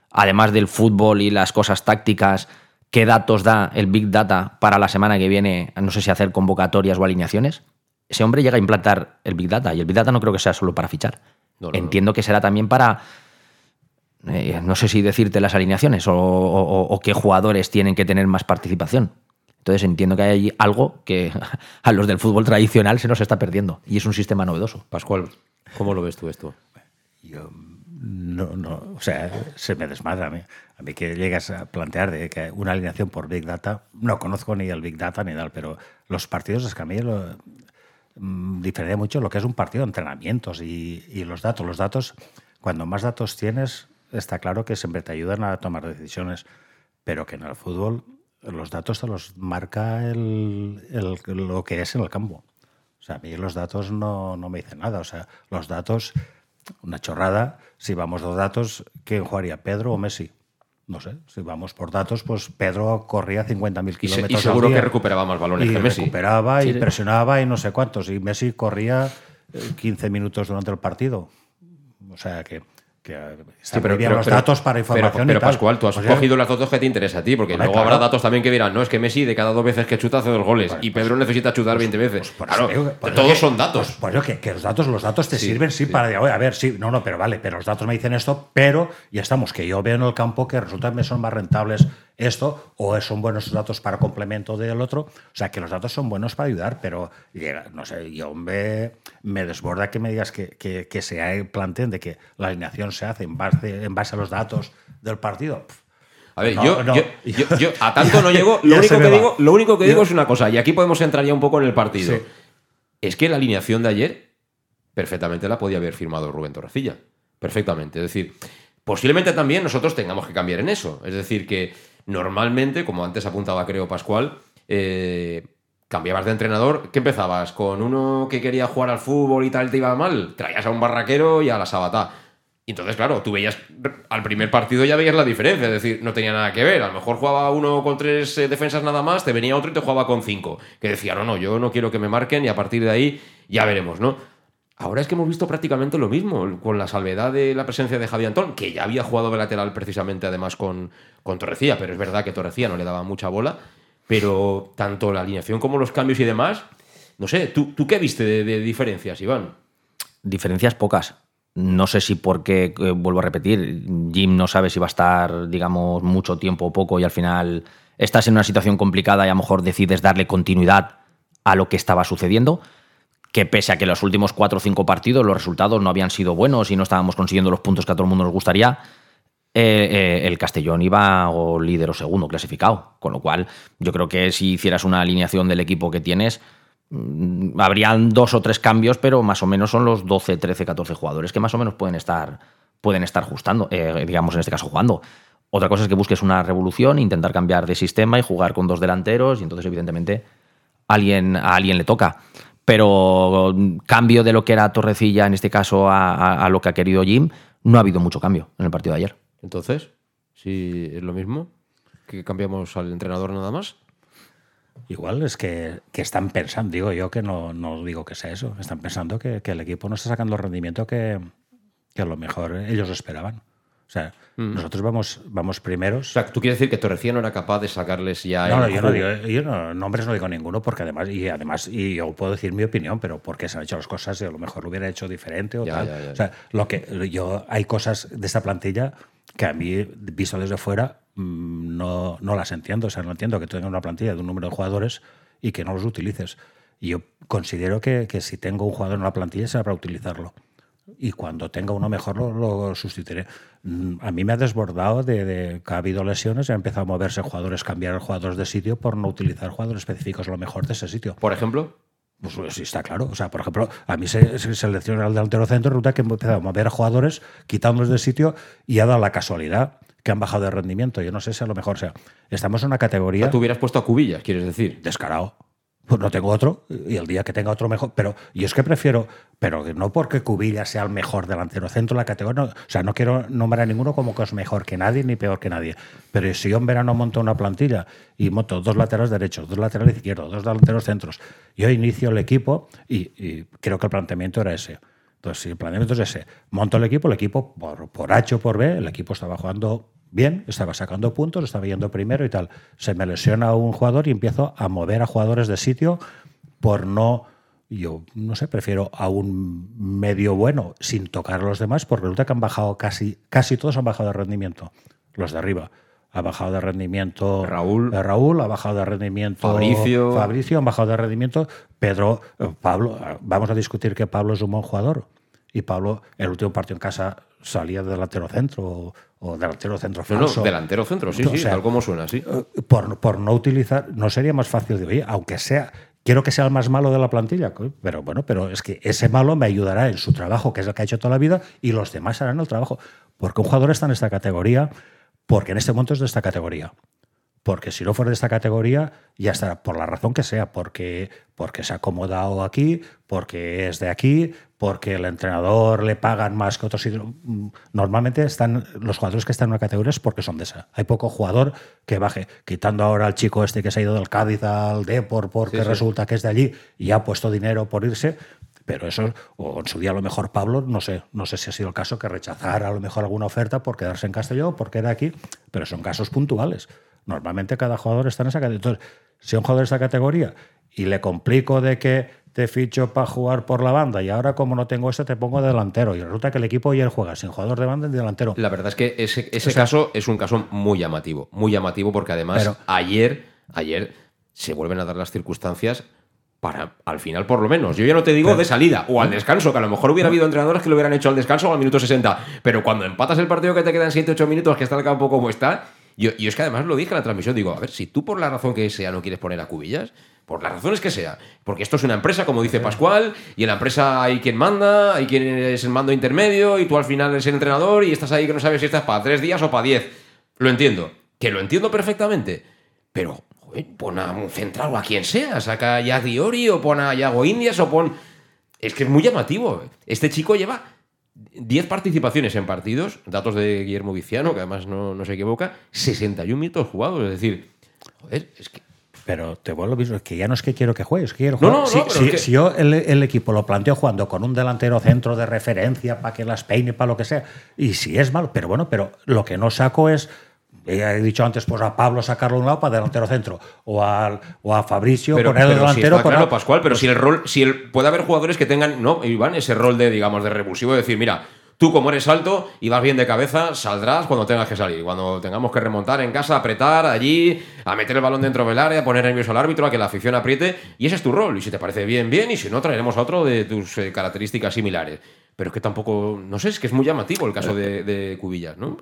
además del fútbol y las cosas tácticas, qué datos da el Big Data para la semana que viene, no sé si hacer convocatorias o alineaciones. Ese hombre llega a implantar el Big Data y el Big Data no creo que sea solo para fichar. Entiendo que será también para, eh, no sé si decirte las alineaciones o qué jugadores tienen que tener más participación. Entonces entiendo que hay algo que a los del fútbol tradicional se nos está perdiendo y es un sistema novedoso. Pascual, ¿Cómo lo ves tú esto? Yo no, no, o sea, se me desmadra a mí. A mí que llegas a plantear de que una alineación por Big Data, no conozco ni el Big Data ni tal, pero los partidos es que a mí mm, diferencia mucho lo que es un partido de entrenamientos y, y, los datos. Los datos, cuando más datos tienes, está claro que siempre te ayudan a tomar decisiones, pero que en el fútbol los datos te los marca el, lo que es en el campo. O sea, a mí los datos no, no me dicen nada. O sea, los datos, una chorrada, si vamos dos datos, ¿quién jugaría, Pedro o Messi? No sé, si vamos por datos, pues Pedro corría 50.000 kilómetros. Y, seguro que recuperaba más balones que Messi. Recuperaba y presionaba y no sé cuántos. Y Messi corría 15 minutos durante el partido. O sea que que sí, pero, los datos para información. Pero, Pascual, tú has pues cogido las datos que te interesa a ti, porque luego habrá datos también que dirán, no, es que Messi de cada dos veces que chuta hace dos goles y pues Pedro necesita chutar 20 pues veces. claro, todos son datos. Pues, que, que, los datos, los datos te sirven, sí, para a ver, sí, no, no, pero vale, pero los datos me dicen esto, pero ya estamos, que yo veo en el campo que resulta que son más rentables esto o son buenos datos para complemento del otro. O sea, que los datos son buenos para ayudar, pero no sé, yo me, me desborda que me digas que, que, que se planteen de que la alineación se hace en base, en base a los datos del partido. A ver, yo, Yo, a tanto no llego. Lo único, que digo, lo único que digo es una cosa, y aquí podemos entrar ya un poco en el partido. Es que la alineación de ayer perfectamente la podía haber firmado Rubén Torrecilla. perfectamente. Es decir, posiblemente también nosotros tengamos que cambiar en eso. Es decir, que normalmente, como antes apuntaba creo Pascual, eh, cambiabas de entrenador, ¿qué empezabas? ¿Con uno que quería jugar al fútbol y tal te iba mal? Traías a un barraquero y a la sabatá. Y entonces, claro, tú veías, al primer partido ya veías la diferencia, es decir, no tenía nada que ver. A lo mejor jugaba uno con tres eh, defensas nada más, te venía otro y te jugaba con cinco. Que decía, no, no, yo no quiero que me marquen y a partir de ahí ya veremos, ¿no? Ahora es que hemos visto prácticamente lo mismo, con la salvedad de la presencia de Javi Antón, que ya había jugado de lateral precisamente además con, con pero es verdad que Torrecía no le daba mucha bola, pero tanto la alineación como los cambios y demás, no sé, ¿tú, qué viste de, de diferencias, Iván? Diferencias pocas. No sé si porque, eh, vuelvo a repetir, Jim no sabe si va a estar, digamos, mucho tiempo o poco y al final estás en una situación complicada y a lo mejor decides darle continuidad a lo que estaba sucediendo. Que pese a que los últimos cuatro o cinco partidos los resultados no habían sido buenos y no estábamos consiguiendo los puntos que a todo el mundo nos gustaría, eh, eh, el Castellón iba o líder o segundo clasificado. Con lo cual, yo creo que si hicieras una alineación del equipo que tienes, Mm, habrían dos o tres cambios, pero más o menos son los 12, 13, 14 jugadores que más o menos pueden estar, pueden estar ajustando, eh, digamos en este caso jugando. Otra cosa es que busques una revolución, intentar cambiar de sistema y jugar con dos delanteros, y entonces, evidentemente, alguien, a alguien le toca. Pero mm, cambio de lo que era Torrecilla, en este caso, a, a lo que ha querido Jim, no ha habido mucho cambio en el partido de ayer. Entonces, si es lo mismo, que cambiamos al entrenador nada más. Igual es que, que, están pensando, digo yo que no, no digo que sea eso, están pensando que, que, el equipo no está sacando el rendimiento que, que a lo mejor ellos esperaban. O sea, mm. nosotros vamos, vamos primeros. O sea, tú quieres decir que Torrecía no era capaz de sacarles ya. No, no yo, no digo, yo no, nombres no digo ninguno, porque además, y además, y yo puedo decir mi opinión, pero porque se han hecho las cosas y a lo mejor lo hubiera hecho diferente o ya, tal. Ya, ya, o sea, lo que yo hay cosas de esta plantilla que a mí, visto desde fuera, mm, no, no las entiendo. O sea, no entiendo que tenga una plantilla de un número de jugadores y que no los utilices. Y yo considero que, que si tengo un jugador en una plantilla será para utilizarlo. Y cuando tenga uno mejor lo, lo sustituiré. Mm, A mí me ha desbordado de, de, que ha habido lesiones y ha empezado a moverse jugadores, cambiar jugadores de sitio por no utilizar jugadores específicos lo mejor de ese sitio. Por ejemplo. Pues sí, está claro. O sea, por ejemplo, a mí se, se selecciona el delantero centro, resulta que he empezado a mover a jugadores, quitándolos de sitio y ha dado la casualidad que han bajado de rendimiento. Yo no sé si a lo mejor, o sea, estamos en una categoría. O sea, tú hubieras puesto a Cubillas, quieres decir. Descarado. Pues no tengo otro, y el día que tenga otro mejor. Pero yo es que prefiero, pero no porque Cubillas sea el mejor delantero centro de la categoría. No, o sea, no quiero nombrar a ninguno como que es mejor que nadie ni peor que nadie. Pero si yo en verano monto una plantilla y monto dos laterales derechos, dos laterales izquierdos, dos delanteros centros, yo inicio el equipo y, y creo que el planteamiento era ese. Entonces, si el planteamiento es ese, monto el equipo, el equipo por, por H o por B, el equipo estaba jugando bien, estaba sacando puntos, estaba yendo primero y tal. Se me lesiona un jugador y empiezo a mover a jugadores de sitio por no, yo no sé, prefiero a un medio bueno sin tocar a los demás, porque resulta que han bajado casi, casi todos han bajado de rendimiento, los de arriba. Ha bajado de rendimiento Raúl, Raúl ha bajado de rendimiento Fabricio, Fabricio, han bajado de rendimiento Pedro, Pablo. Vamos a discutir que Pablo es un buen jugador y Pablo, el último partido en casa salía de delantero centro o, o delantero centro falso. No, no, delantero centro, sí, sí, o sea, tal como suena, sí. Por, por, no utilizar, no sería más fácil de oye, aunque sea, quiero que sea el más malo de la plantilla, pero bueno, pero es que ese malo me ayudará en su trabajo, que es el que ha hecho toda la vida, y los demás harán el trabajo. Porque un jugador está en esta categoría, porque en este momento es de esta categoría. Porque si no fuera de esta categoría, ya estará, por la razón que sea, porque, porque se ha acomodado aquí, porque es de aquí, porque el entrenador le pagan más que otros. Normalmente están los jugadores que están en una categoría es porque son de esa. Hay poco jugador que baje, quitando ahora al chico este que se ha ido del Cádiz al Depor porque sí, sí. resulta que es de allí y ha puesto dinero por irse. Pero eso, o en su día a lo mejor Pablo, no sé, no sé si ha sido el caso que rechazara a lo mejor alguna oferta por quedarse en Castelló, porque era aquí, pero son casos puntuales. Normalmente cada jugador está en esa categoría. Entonces, si un jugador de esa categoría y le complico de que te ficho para jugar por la banda y ahora como no tengo ese te pongo de delantero y resulta que el equipo ya juega sin jugador de banda ni delantero. La verdad es que ese, ese o sea, caso es un caso muy llamativo, muy llamativo porque además pero, ayer, ayer se vuelven a dar las circunstancias para al final por lo menos. Yo ya no te digo pero, de salida o al descanso, que a lo mejor hubiera habido entrenadores que lo hubieran hecho al descanso o al minuto 60, pero cuando empatas el partido que te quedan 7-8 minutos que está el campo como está, Yo, y es que además lo dije en la transmisión, digo, a ver, si tú por la razón que sea no quieres poner a Cubillas, por las razones que sea, porque esto es una empresa, como dice Pascual, y en la empresa hay quien manda, hay quien es el mando intermedio, y tú al final eres el entrenador y estás ahí que no sabes si estás para tres días o para diez. Lo entiendo, que lo entiendo perfectamente, pero joder, pon a un central o a quien sea, saca a Diori o pon a Yago Indias o pon... Es que es muy llamativo. Este chico lleva 10 participaciones en partidos, datos de Guillermo Viciano, que además no, no se equivoca, 61 minutos jugados. Es decir, joder, es que Pero te vuelvo a decir, es que ya no es que quiero que juegues, es que quiero No, jugar. no, si, no, si- es que- si yo el, el equipo lo planteo jugando con un delantero centro de referencia para que las peine, para lo que sea, y si es malo, pero bueno, pero lo que no saco es. He dicho antes, pues a Pablo sacarlo de un lado para delantero centro, o, al, o a Fabricio pero, ponerlo pero si delantero está con claro, al- Pascual, pero si el rol, si el, puede haber jugadores que tengan, no, Iván, ese rol de, digamos, de revulsivo, de decir, mira, tú como eres alto y vas bien de cabeza, saldrás cuando tengas que salir. Cuando tengamos que remontar en casa, apretar allí, a meter el balón dentro del área, a poner nervioso al árbitro, a que la afición apriete, y ese es tu rol. Y si te parece bien, bien, y si no, traeremos a otro de tus eh, características similares. Pero es que tampoco, no sé, es que es muy llamativo el caso de, de Cubillas, ¿no?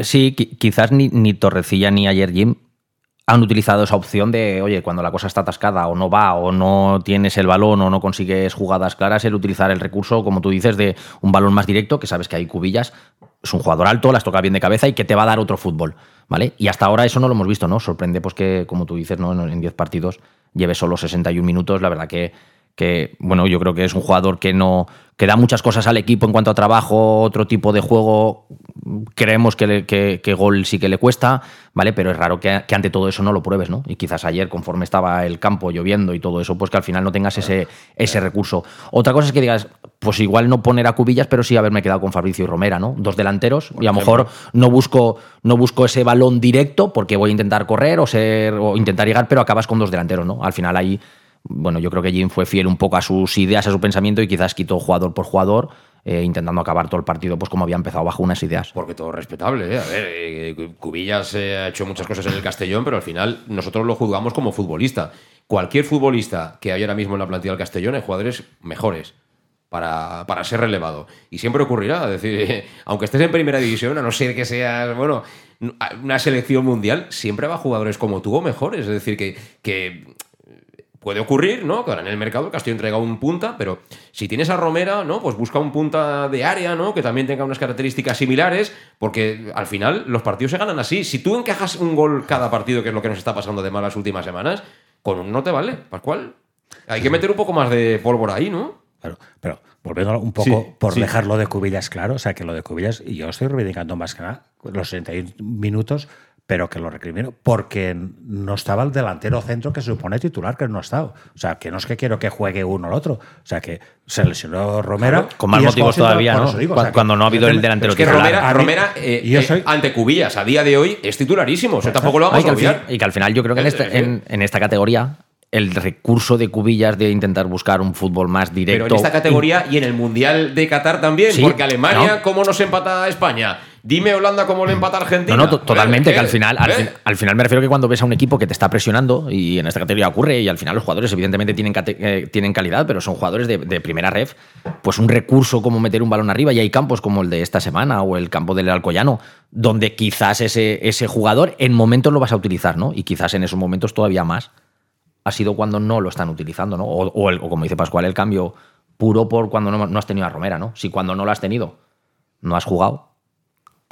Sí, qui- quizás ni, ni Torrecilla ni ayer Jim han utilizado esa opción de, oye, cuando la cosa está atascada o no va o no tienes el balón o no consigues jugadas claras, el utilizar el recurso, como tú dices, de un balón más directo, que sabes que hay cubillas, es un jugador alto, las toca bien de cabeza y que te va a dar otro fútbol, ¿vale? Y hasta ahora eso no lo hemos visto, ¿no? Sorprende pues que, como tú dices, ¿no? en 10 partidos lleve solo 61 minutos, la verdad que, que, bueno, yo creo que es un jugador que no que da muchas cosas al equipo en cuanto a trabajo, otro tipo de juego, creemos que, le- que, que gol sí que le cuesta, ¿vale? Pero es raro que, que ante todo eso no lo pruebes, ¿no? Y quizás ayer, conforme estaba el campo lloviendo y todo eso, pues que al final no tengas ese, ese recurso. Otra cosa es que digas, pues igual no poner a cubillas, pero sí haberme quedado con Fabricio y Romera, ¿no? Dos delanteros, y a lo mejor no busco, no busco ese balón directo porque voy a intentar correr o ser o intentar llegar, pero acabas con dos delanteros, ¿no? Al final ahí, bueno, yo creo que Jim fue fiel un poco a sus ideas, a su pensamiento y quizás quitó jugador por jugador, eh, intentando acabar todo el partido pues como había empezado bajo unas ideas. Porque todo respetable, ¿eh? A ver, eh, Cubillas eh, ha hecho muchas cosas en el Castellón, pero al final nosotros lo juzgamos como futbolista. Cualquier futbolista que hay ahora mismo en la plantilla del Castellón hay jugadores mejores para, para ser relevado. Y siempre ocurrirá. Es decir, aunque estés en primera división, a no ser que seas, bueno, una selección mundial, siempre va jugadores como tú o mejores. Es decir, que, que puede ocurrir, ¿no? Que ahora en el mercado el Castillo entrega un punta, pero si tienes a Romera, ¿no? Pues busca un punta de área, ¿no? Que también tenga unas características similares, porque al final los partidos se ganan así. Si tú encajas un gol cada partido, que es lo que nos está pasando de mal las últimas semanas, con uno no te vale, Pascual. Hay que meter un poco más de pólvora ahí, ¿no? Claro, pero volviendo un poco Sí, por sí. dejarlo de Cubillas claro, o sea, que lo de Cubillas, y yo estoy reivindicando más que nada los 61 minutos, pero que lo recrimino, porque no estaba el delantero centro que se supone titular, que no ha estado. O sea, que no es que quiero que juegue uno al otro. O sea, que se lesionó Romera. Con más motivos todavía, ¿no? digo, o sea, cuando no ha habido el delantero Es que titular. Romera, A mí- Romera, eh, yo eh, soy- ante Cubillas a día de hoy es titularísimo. Eso tampoco lo vamos y, que a al olvidar. final, y que al final yo creo que en, Eh, este- en- en esta categoría el recurso de cubillas de intentar buscar un fútbol más directo. Pero en esta categoría y en el Mundial de Qatar también, Sí, porque Alemania, no. ¿cómo nos empata a España? Dime Holanda cómo le empata a Argentina. No, no, to- totalmente, que al final, al, al final me refiero que cuando ves a un equipo que te está presionando, y en esta categoría ocurre, y al final los jugadores evidentemente tienen, eh, tienen calidad, pero son jugadores de, de primera ref, pues un recurso como meter un balón arriba, y hay campos como el de esta semana o el campo del Alcoyano, donde quizás ese, ese jugador en momentos lo vas a utilizar, ¿no? Y quizás en esos momentos todavía más ha sido cuando no lo están utilizando, ¿no? O, o el- o como dice Pascual, el cambio puro por cuando no, no has tenido a Romera, ¿no? Si cuando no lo has tenido no has jugado,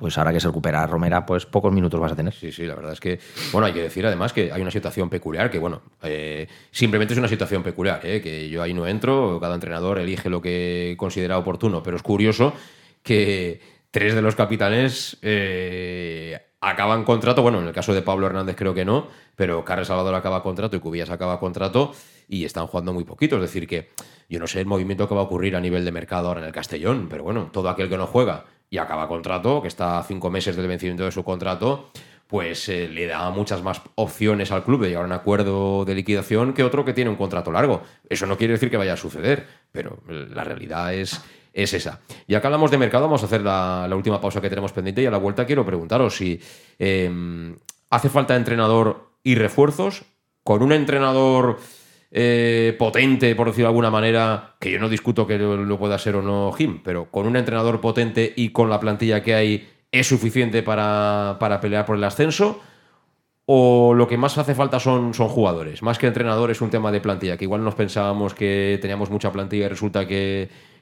pues ahora que se recupera Romera, pues pocos minutos vas a tener. Sí, sí, la verdad es que, bueno, hay que decir además que hay una situación peculiar, que bueno, eh, simplemente es una situación peculiar, eh, que yo ahí no entro, cada entrenador elige lo que considera oportuno, pero es curioso que tres de los capitanes eh, acaban contrato, bueno, en el caso de Pablo Hernández creo que no, pero Carles Salvador acaba contrato y Cubillas acaba contrato y están jugando muy poquito, es decir que yo no sé el movimiento que va a ocurrir a nivel de mercado ahora en el Castellón, pero bueno, todo aquel que no juega y acaba contrato, que está a cinco meses del vencimiento de su contrato, pues eh, le da muchas más opciones al club de llegar a un acuerdo de liquidación que otro que tiene un contrato largo. Eso no quiere decir que vaya a suceder, pero la realidad es, es esa. Y acá hablamos de mercado, vamos a hacer la, última pausa que tenemos pendiente y a la vuelta quiero preguntaros si eh, hace falta entrenador y refuerzos con un entrenador eh, potente, por decirlo de alguna manera, que yo no discuto que lo, pueda ser o no Jim, pero con un entrenador potente y con la plantilla que hay es suficiente para, para pelear por el ascenso o lo que más hace falta son, son jugadores, más que entrenadores, es un tema de plantilla, que igual nos pensábamos que teníamos mucha plantilla y resulta que,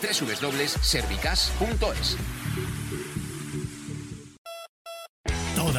www.servicas.es.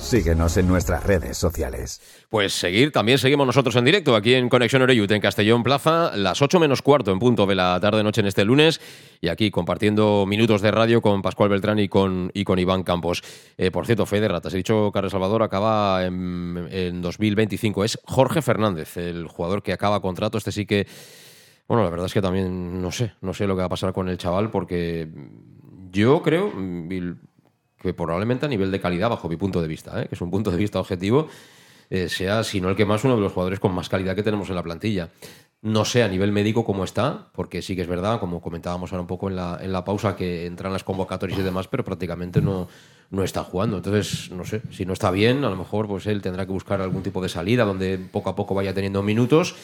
Síguenos en nuestras redes sociales. Pues seguir, también seguimos nosotros en directo aquí en Conexión Oreyut, en Castellón Plaza, las 8 menos cuarto en punto de la tarde-noche en este lunes, y aquí compartiendo minutos de radio con Pascual Beltrán y con, y con Iván Campos. Eh, por cierto, Fe de Ratas, he dicho Carlos Salvador acaba en, en 2025. Es Jorge Fernández, el jugador que acaba contrato. Este sí que, bueno, la verdad es que también no sé, no sé lo que va a pasar con el chaval, porque yo creo que probablemente a nivel de calidad, bajo mi punto de vista, ¿eh? que es un punto de vista objetivo, eh, sea, si no el que más, uno de los jugadores con más calidad que tenemos en la plantilla. No sé a nivel médico cómo está, porque sí que es verdad, como comentábamos ahora un poco en la, en la pausa, que entran las convocatorias y demás, pero prácticamente no, no está jugando. Entonces, no sé, si no está bien, a lo mejor pues él tendrá que buscar algún tipo de salida donde poco a poco vaya teniendo minutos.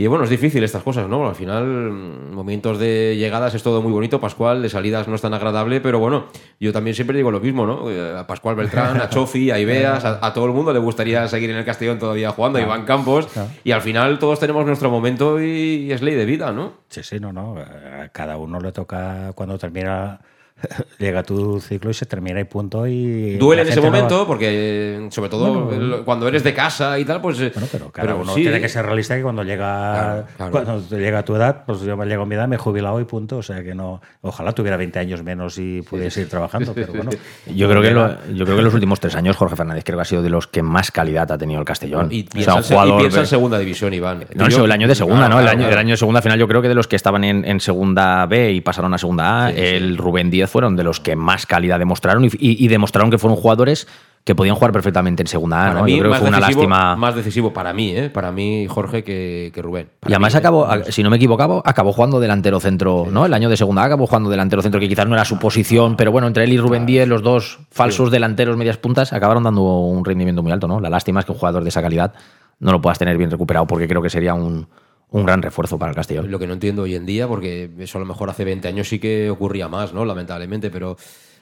Y bueno, es difícil estas cosas, ¿no? Al final, momentos de llegadas es todo muy bonito, Pascual, de salidas no es tan agradable, pero bueno, yo también siempre digo lo mismo, ¿no? Eh, A Pascual Beltrán, a Chofi, a Ibeas, a, a todo el mundo le gustaría seguir en el Castellón todavía jugando, a Iván Campos, y al final todos tenemos nuestro momento y, y es ley de vida, ¿no? Sí, sí, no, no. A cada uno le toca cuando termina. Llega tu ciclo y se termina y punto. Y Duele en ese gente no va- momento, porque sobre todo Bueno, cuando eres de casa y tal, pues. eh, Pero cada pero uno sí. tiene que ser realista que cuando llega Claro, claro. cuando llega a tu edad, pues yo me llego a mi edad, me he jubilado y punto. O sea que no, ojalá tuviera 20 años menos y pudiese ir trabajando, pero bueno. Yo creo, que lo- yo creo que en los últimos tres años Jorge Fernández creo que ha sido de los que más calidad ha tenido el Castellón. Y O piensa, sea, se- y piensa en segunda división, Iván. No, Yo- el año de segunda, Claro, ¿no? El año, claro. el año de segunda final, yo creo que de los que estaban en, en segunda B y pasaron a segunda A, el Rubén Díaz fueron de los que más calidad demostraron y, y- y demostraron que fueron jugadores que podían jugar perfectamente en segunda A, Para ¿no? mí, Yo creo que fue una decisivo- lástima. Más decisivo para mí, ¿eh? Para mí, Jorge, que, que Rubén. Y además acabó, si no me equivoco, acabó jugando delantero centro, ¿no? El año de segunda A acabó jugando delantero centro, que quizás no era su posición, pero bueno, entre él y Rubén Díez, los dos falsos delanteros medias puntas, acabaron dando un rendimiento muy alto, ¿no? La lástima es que un jugador de esa calidad no lo puedas tener bien recuperado, porque creo que sería un, un gran refuerzo para el Castellón. Lo que no entiendo hoy en día, porque eso a lo mejor hace 20 años sí que ocurría más, ¿no? Lamentablemente, pero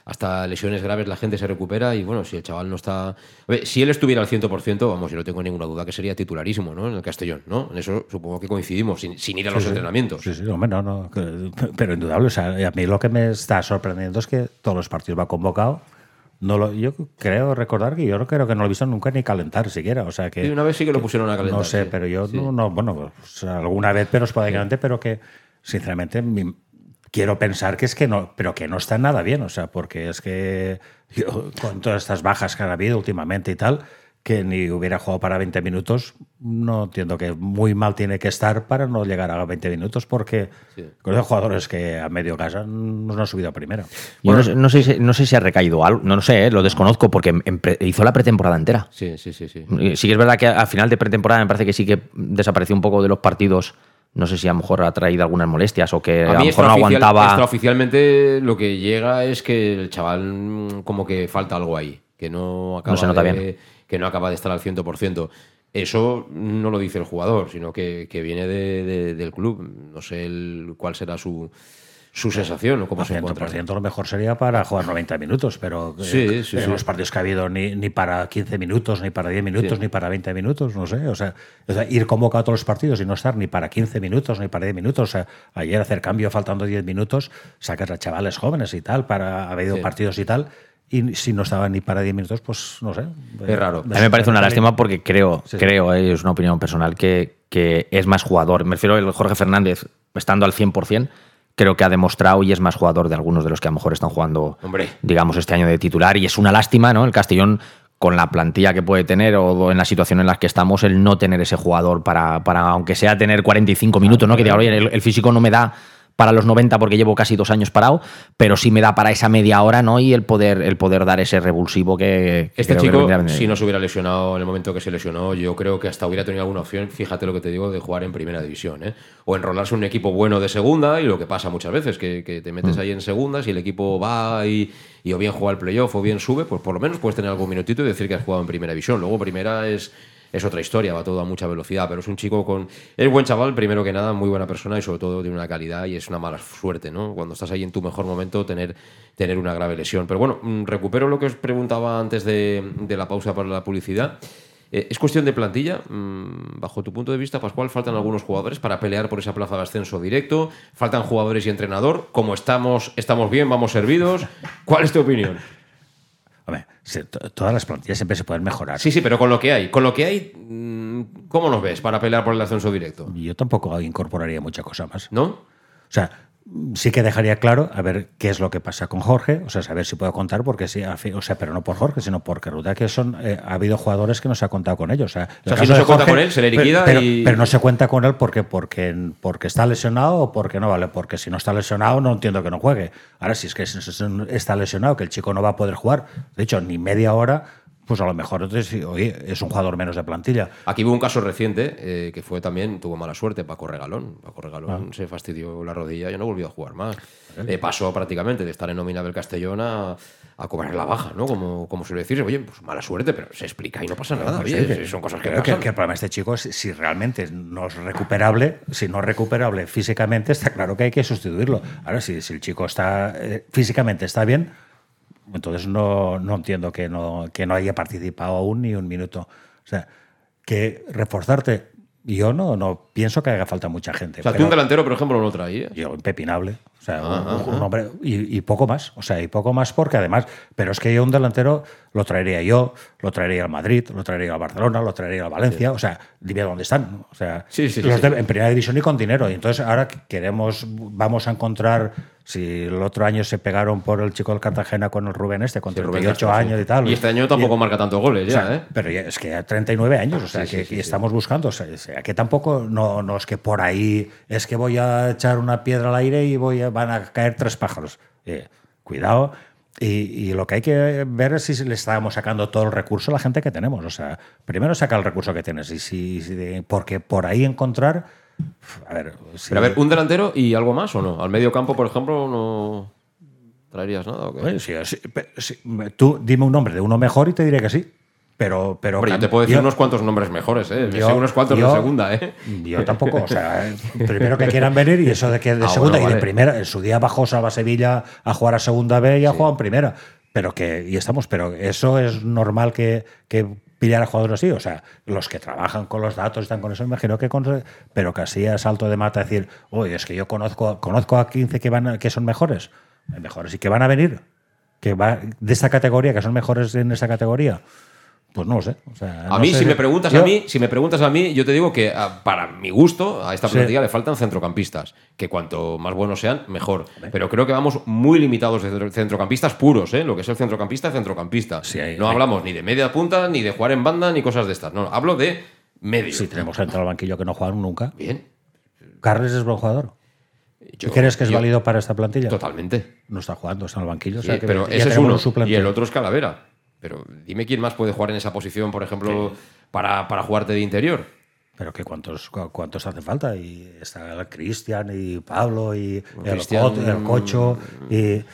hasta lesiones graves la gente se recupera y bueno, si el chaval no está... A ver, si él estuviera al 100%, vamos, yo no tengo ninguna duda que sería titularísimo, ¿no? En el Castellón, ¿no? En eso supongo que coincidimos, sin, sin ir a los Sí, entrenamientos. Sí, sí, hombre, no, no, que- pero indudable. O sea, a mí lo que me está sorprendiendo es que todos los partidos va convocado. No lo, yo creo recordar que yo no creo que no lo he visto nunca ni calentar siquiera. O sea que. Sí, una vez sí que lo pusieron a calentar, No sé, sí. pero yo Sí. no, no, bueno, pues, alguna vez, pero esporádicamente, pero que sinceramente mi- quiero pensar que es que no, pero que no está nada bien. O sea, porque es que yo, con todas estas bajas que han habido últimamente y tal, que ni hubiera jugado para 20 minutos, no entiendo que muy mal tiene que estar para no llegar a 20 minutos, porque con esos jugadores que a medio casa no han subido a primera. Yo no, sé- no sé, si- no sé si ha recaído algo, no lo sé, ¿eh? lo desconozco, porque en- en pre- hizo la pretemporada entera. Sí, sí, sí, sí. Sí que es verdad que al final de pretemporada me parece que sí que desapareció un poco de los partidos. No sé si a lo mejor ha traído algunas molestias o que a, lo mejor no aguantaba. extraoficialmente lo que llega es que el chaval mm, como que falta algo ahí, que no acaba, No se nota de, bien. que no acaba de estar al 100%. Eso no lo dice el jugador, sino que, que viene de- de- del club. No sé el- cuál será su, su sensación o cómo se encuentra. 100% lo mejor sería para jugar 90 minutos, pero eh, Sí, en sí. los partidos que ha habido ni, ni para 15 minutos, ni para 10 minutos, ni para 20 minutos, no sé. O sea, o sea, ir convocado a todos los partidos y no estar ni para 15 minutos, ni para 10 minutos. O sea, ayer hacer cambio faltando 10 minutos, sacas a chavales jóvenes y tal, para ha habido partidos y tal. Y si no estaban ni para 10 minutos, pues no sé. Es raro. A mí me parece una lástima porque creo, Sí, sí. creo, eh, es una opinión personal, que, que es más jugador. Me refiero al Jorge Fernández, estando al 100%, creo que ha demostrado y es más jugador de algunos de los que a lo mejor están jugando, Hombre. digamos, este año de titular. Y es una lástima, ¿no? El Castellón, con la plantilla que puede tener o en la situación en la que estamos, el no tener ese jugador para, para aunque sea tener 45 minutos, ¿no? Que diga, oye, el, el físico no me da para los 90 porque llevo casi dos años parado, pero sí me da para esa media hora, ¿no? Y el poder, el poder dar ese revulsivo que... que Este que chico, si no se hubiera lesionado en el momento que se lesionó, yo creo que hasta hubiera tenido alguna opción, fíjate lo que te digo, de jugar en primera división. ¿eh? O enrolarse en un equipo bueno de segunda, y lo que pasa muchas veces, que, que te Mm. metes ahí en segunda, si el equipo va y, y o bien juega el playoff o bien sube, pues por lo menos puedes tener algún minutito y decir que has jugado en primera división. Luego primera es, es otra historia, va todo a mucha velocidad, pero es un chico con... Es buen chaval, primero que nada, muy buena persona y sobre todo tiene una calidad y es una mala suerte, ¿no? Cuando estás ahí en tu mejor momento, tener, tener una grave lesión. Pero bueno, mm, recupero lo que os preguntaba antes de, la pausa para la publicidad. Eh, ¿Es cuestión de plantilla? Mm, Bajo tu punto de vista, Pascual, faltan algunos jugadores para pelear por esa plaza de ascenso directo. Faltan jugadores y entrenador. Como estamos, estamos bien, vamos servidos. ¿Cuál es tu opinión? Hombre, se- todas las plantillas siempre se pueden mejorar. Sí, sí, pero con lo que hay. Con lo que hay, mm, ¿cómo nos ves para pelear por el ascenso directo? Yo tampoco incorporaría mucha cosa más. ¿No? O sea, sí que dejaría claro a ver qué es lo que pasa con Jorge, o sea, saber si puedo contar, porque sí, o sea, pero no por Jorge, sino porque resulta que son, eh, ha habido jugadores que no se ha contado con ellos. O sea, el O sea, si no se cuenta con él, se le pero- liquida pero, y- pero no se cuenta con él porque, porque, porque está lesionado o porque no vale, porque si no está lesionado no entiendo que no juegue. Ahora, si es que es- es- está lesionado, que el chico no va a poder jugar, de hecho, ni media hora, pues a lo mejor oye, es un jugador menos de plantilla. Aquí hubo un caso reciente eh, que fue también, tuvo mala suerte, Paco Regalón. Paco Regalón Ah. se fastidió la rodilla y no volvió a jugar más. Eh, pasó prácticamente de estar en nómina del Castellón a, a cobrar la baja, ¿no? Como, como suele decirse, oye, pues mala suerte, pero se explica y no pasa nada. Oye, sí, que- son cosas que creo que, pasan. que el problema de este chico es si realmente no es recuperable, si no es recuperable físicamente, está claro que hay que sustituirlo. Ahora, si, si el chico está eh, físicamente está bien, entonces no, no entiendo que no, que no haya participado aún ni un minuto. O sea, que reforzarte, yo no, no pienso que haga falta mucha gente. O sea, un delantero, por ejemplo, no lo traías. yo impepinable. Sea, un, un hombre y, y poco más. O sea, y poco más porque además, pero es que yo un delantero lo traería yo, lo traería al Madrid, lo traería al Barcelona, lo traería al Valencia. O sea, dime dónde están. O sea, Sí, sí, los sí. de- en primera división y con dinero. Y entonces ahora queremos, vamos a encontrar, si el otro año se pegaron por el chico del Cartagena con el Rubén este, con Sí, Rubén 38 Castro, sí. años y tal. Y este año tampoco marca tantos goles o ya, sea, ¿eh? Pero ya- es que a 39 años, o sea, que, estamos buscando. O sea, o sea, que tampoco no, no es que por ahí es que voy a echar una piedra al aire y voy a- van a caer tres pájaros. Eh, cuidado. Y, y lo que hay que ver es si le estamos sacando todo el recurso a la gente que tenemos. O sea, primero saca el recurso que tienes. Y si, si porque por ahí encontrar. A ver, si- Pero a ver, un delantero y algo más o no? Al medio campo, por ejemplo, no traerías nada. ¿o qué? Oye, sí, sí, sí, tú dime un nombre de uno mejor y te diré que sí. Pero, pero Hombre, yo te puedo decir unos cuantos nombres mejores, ¿eh? Yo- sé unos cuantos yo- de segunda, ¿eh? Yo tampoco, o sea, primero que quieran venir y eso de que de Ah, segunda bueno, y de vale. primera. En su día bajó Salva Sevilla a jugar a segunda B y ha jugado en primera. Pero que, y estamos, pero eso es normal que, que pillar a jugadores así. O sea, los que trabajan con los datos están con eso, imagino que con, pero que así a salto de mata decir, oye, es que yo conozco, conozco a 15 que van a- que son mejores, mejores y que van a venir, que va de esta categoría, que son mejores en esa categoría. Pues no lo sé. O sea, A no mí, sé si me preguntas yo- a mí, si me preguntas a mí, yo te digo que ah, para mi gusto a esta Sí. plantilla le faltan centrocampistas, que cuanto más buenos sean, mejor. Pero creo que vamos muy limitados de centro- centrocampistas puros, ¿eh? Lo que es el centrocampista, centrocampista. hay- no hay- hablamos ni de media punta, ni de jugar en banda, ni cosas de estas. No, hablo de medio. Si tenemos gente al banquillo que no juegan nunca. Bien. Carles es buen jugador. Yo- ¿Y crees que es yo- válido para esta plantilla? Totalmente. No está jugando, está en el banquillo. o Sí, sea que pero ese es uno. Y el otro es Calavera. Pero dime quién más puede jugar en esa posición, por ejemplo, para, para jugarte de interior. Pero que cuántos, cu- cuántos hace falta. Y está Cristian y Pablo y el, el Cocho. Y, o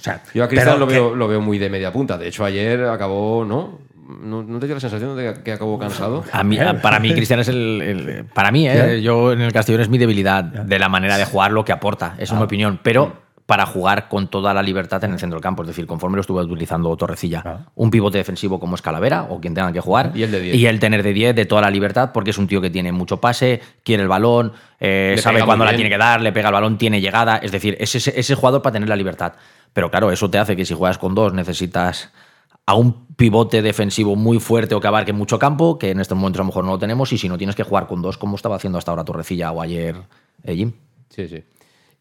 sea, Yo a Cristian lo que- veo, lo veo muy de media punta. De hecho, ayer acabó, ¿no? ¿no, no te dio la sensación de que acabó cansado? A mí, para mí, Cristian es el. el- para mí, ¿eh? yo en el Castellón es mi debilidad de la manera de jugar lo que aporta. Es Ah. mi opinión. Pero para jugar con toda la libertad en el centro del campo. Es decir, conforme lo estuve utilizando Torrecilla. Un pivote defensivo como es Calavera o quien tenga que jugar. Y el de 10. Y el tener de 10 de toda la libertad porque es un tío que tiene mucho pase, quiere el balón, eh, sabe cuándo la tiene que dar, le pega el balón, tiene llegada. Es decir, es ese, ese jugador para tener la libertad. Pero claro, eso te hace que si juegas con dos necesitas a un pivote defensivo muy fuerte o que abarque mucho campo, que en estos momentos a lo mejor no lo tenemos, y si no tienes que jugar con dos, como estaba haciendo hasta ahora Torrecilla o ayer eh, Jim. Sí, sí.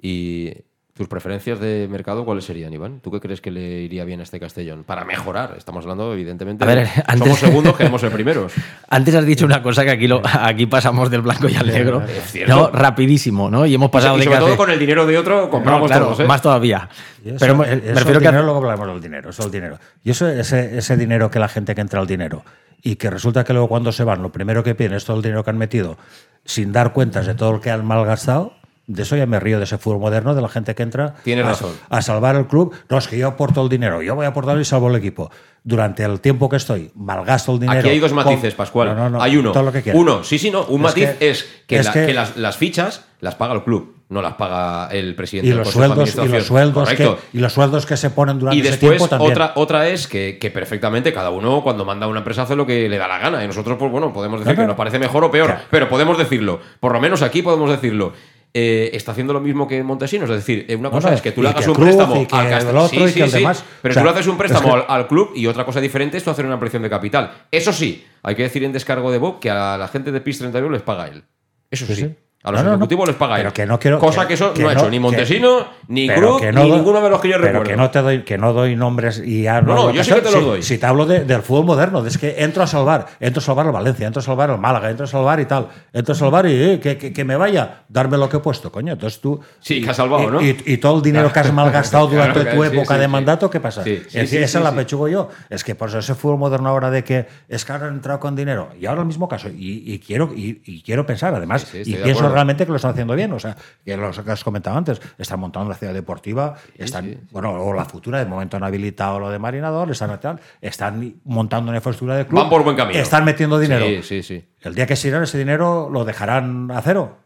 ¿Y tus preferencias de mercado cuáles serían, Iván? ¿Tú qué crees que le iría bien a este Castellón? Para mejorar. Estamos hablando, evidentemente, A ver, de- antes- somos segundos, queremos ser primeros. Antes has dicho una cosa que aquí, lo, aquí pasamos del blanco y al negro. Es cierto. No, rapidísimo, ¿no? Y hemos pasado y de sobre que todo hace- con el dinero de otro compramos No, claro, todos, ¿eh? más todavía. Eso- Pero me, eso refiero que dinero, luego hablamos del dinero, eso es el dinero. Y eso, ese, ese dinero que la gente que entra al dinero y que resulta que luego cuando se van, lo primero que piden es todo el dinero que han metido sin dar cuentas de todo lo que han malgastado. De eso ya me río de ese fútbol moderno, de la gente que entra Tienes a, razón. a salvar el club. No, es que yo aporto el dinero, yo voy a aportarlo y salvo el equipo. Durante el tiempo que estoy, malgasto el dinero. Aquí hay dos con- matices, Pascual. No, no, no, hay uno. todo lo que quieras. uno, sí, sí, no. Un Es matiz que- es que, es la- que- que las, las fichas las paga el club, no las paga el presidente y del los Consejo de sueldos y los sueldos que Correcto. y los sueldos que se ponen durante Y ese después tiempo también. otra, otra es que, que perfectamente cada uno cuando manda a una empresa hace lo que le da la gana. Y nosotros, pues bueno, podemos decir Claro. que nos parece mejor o peor, Claro. pero podemos decirlo. Por lo menos aquí podemos decirlo. Eh, está haciendo lo mismo que Montesinos, es decir, eh, una cosa Bueno, es que tú le hagas que un préstamo y que al el Castellón. otro, y que el demás. pero O sea, tú le haces un préstamo es que- al, al club y otra cosa diferente es tú hacer una ampliación de capital. Eso sí, hay que decir en descargo de Bob que a la gente de PIS 31 les paga él. Eso sí. A los No, no, no. ejecutivos les paga Pero él. que no quiero- Cosa que- que, eso que no ha hecho ni que- Montesino, ni Cruz, ni doy- ninguno de los que yo pero recuerdo. que no te doy que no doy nombres y ya No, no, yo sí que te los doy. si te hablo de- del fútbol moderno es que entro a salvar entro a salvar el Valencia entro a salvar el Málaga entro a salvar y tal entro a salvar y eh, que, me vaya darme lo que he puesto coño entonces tú Sí, que has salvado, y, ¿no? y- y todo el dinero que has malgastado Claro, durante claro, tu época sí, de sí. mandato qué pasa Sí, sí, Es esa la pechugo yo es que por eso ese fútbol moderno ahora de que es que ahora han entrado con dinero y ahora el mismo caso y, quiero y, quiero pensar además y de pienso. Realmente que lo están haciendo bien o sea que lo que has comentado antes están montando la ciudad deportiva están bueno o la futura de momento han habilitado lo de marinador están están montando una infraestructura de club Van por buen camino. están metiendo dinero Sí, sí, sí. el día que se irán ese dinero lo dejarán a cero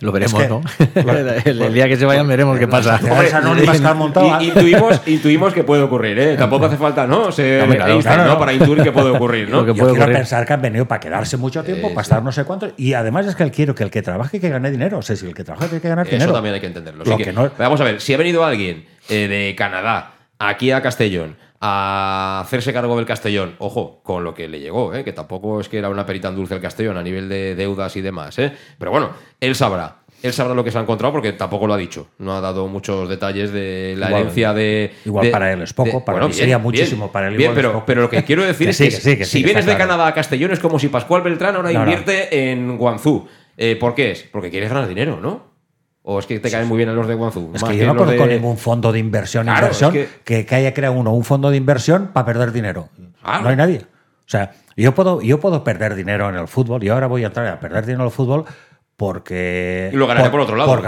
Lo veremos, Es que- ¿no? el, el día que se vayan veremos qué pasa. Y- intuimos, intuimos que puede ocurrir, ¿eh? Tampoco hace falta, ¿no? Ser Hombre, claro, Einstein, claro, ¿no? no. Para intuir que puede ocurrir, ¿no? Que yo quiero pensar que han venido para quedarse mucho tiempo, Sí, para sí. estar no sé cuánto. Y además es que él quiero que el que trabaje que gane dinero. O sea, si el que trabaja tiene que ganar Eso dinero. también hay que entenderlo. Lo Así que, que no- Vamos a ver, si ha venido alguien eh, de Canadá aquí a Castellón a hacerse cargo del Castellón, ojo, con lo que le llegó, ¿eh? que tampoco es que era una perita tan dulce el Castellón a nivel de deudas y demás, ¿eh? pero bueno, él sabrá. Él sabrá lo que se ha encontrado porque tampoco lo ha dicho. No ha dado muchos detalles de la Igual- herencia de. igual de- para él es poco, para mí sería muchísimo, para él Bien, pero, lo que quiero decir Que es que, que sí, que sí, si vienes de claro. Canadá a Castellón es como si Pascual Beltrán ahora No, no. invierte en Guangzhou. Eh, ¿Por qué es? Porque quieres ganar dinero, ¿no? ¿O es que te caen muy bien a los de Guangzou? Es que yo no conozco de- ningún fondo de inversión, Claro, inversión es que... que haya creado uno un fondo de inversión para perder dinero. Claro. No hay nadie. O sea, yo puedo, yo puedo perder dinero en el fútbol y ahora voy a entrar a perder dinero en el fútbol porque. Y lo ganaré por otro lado. por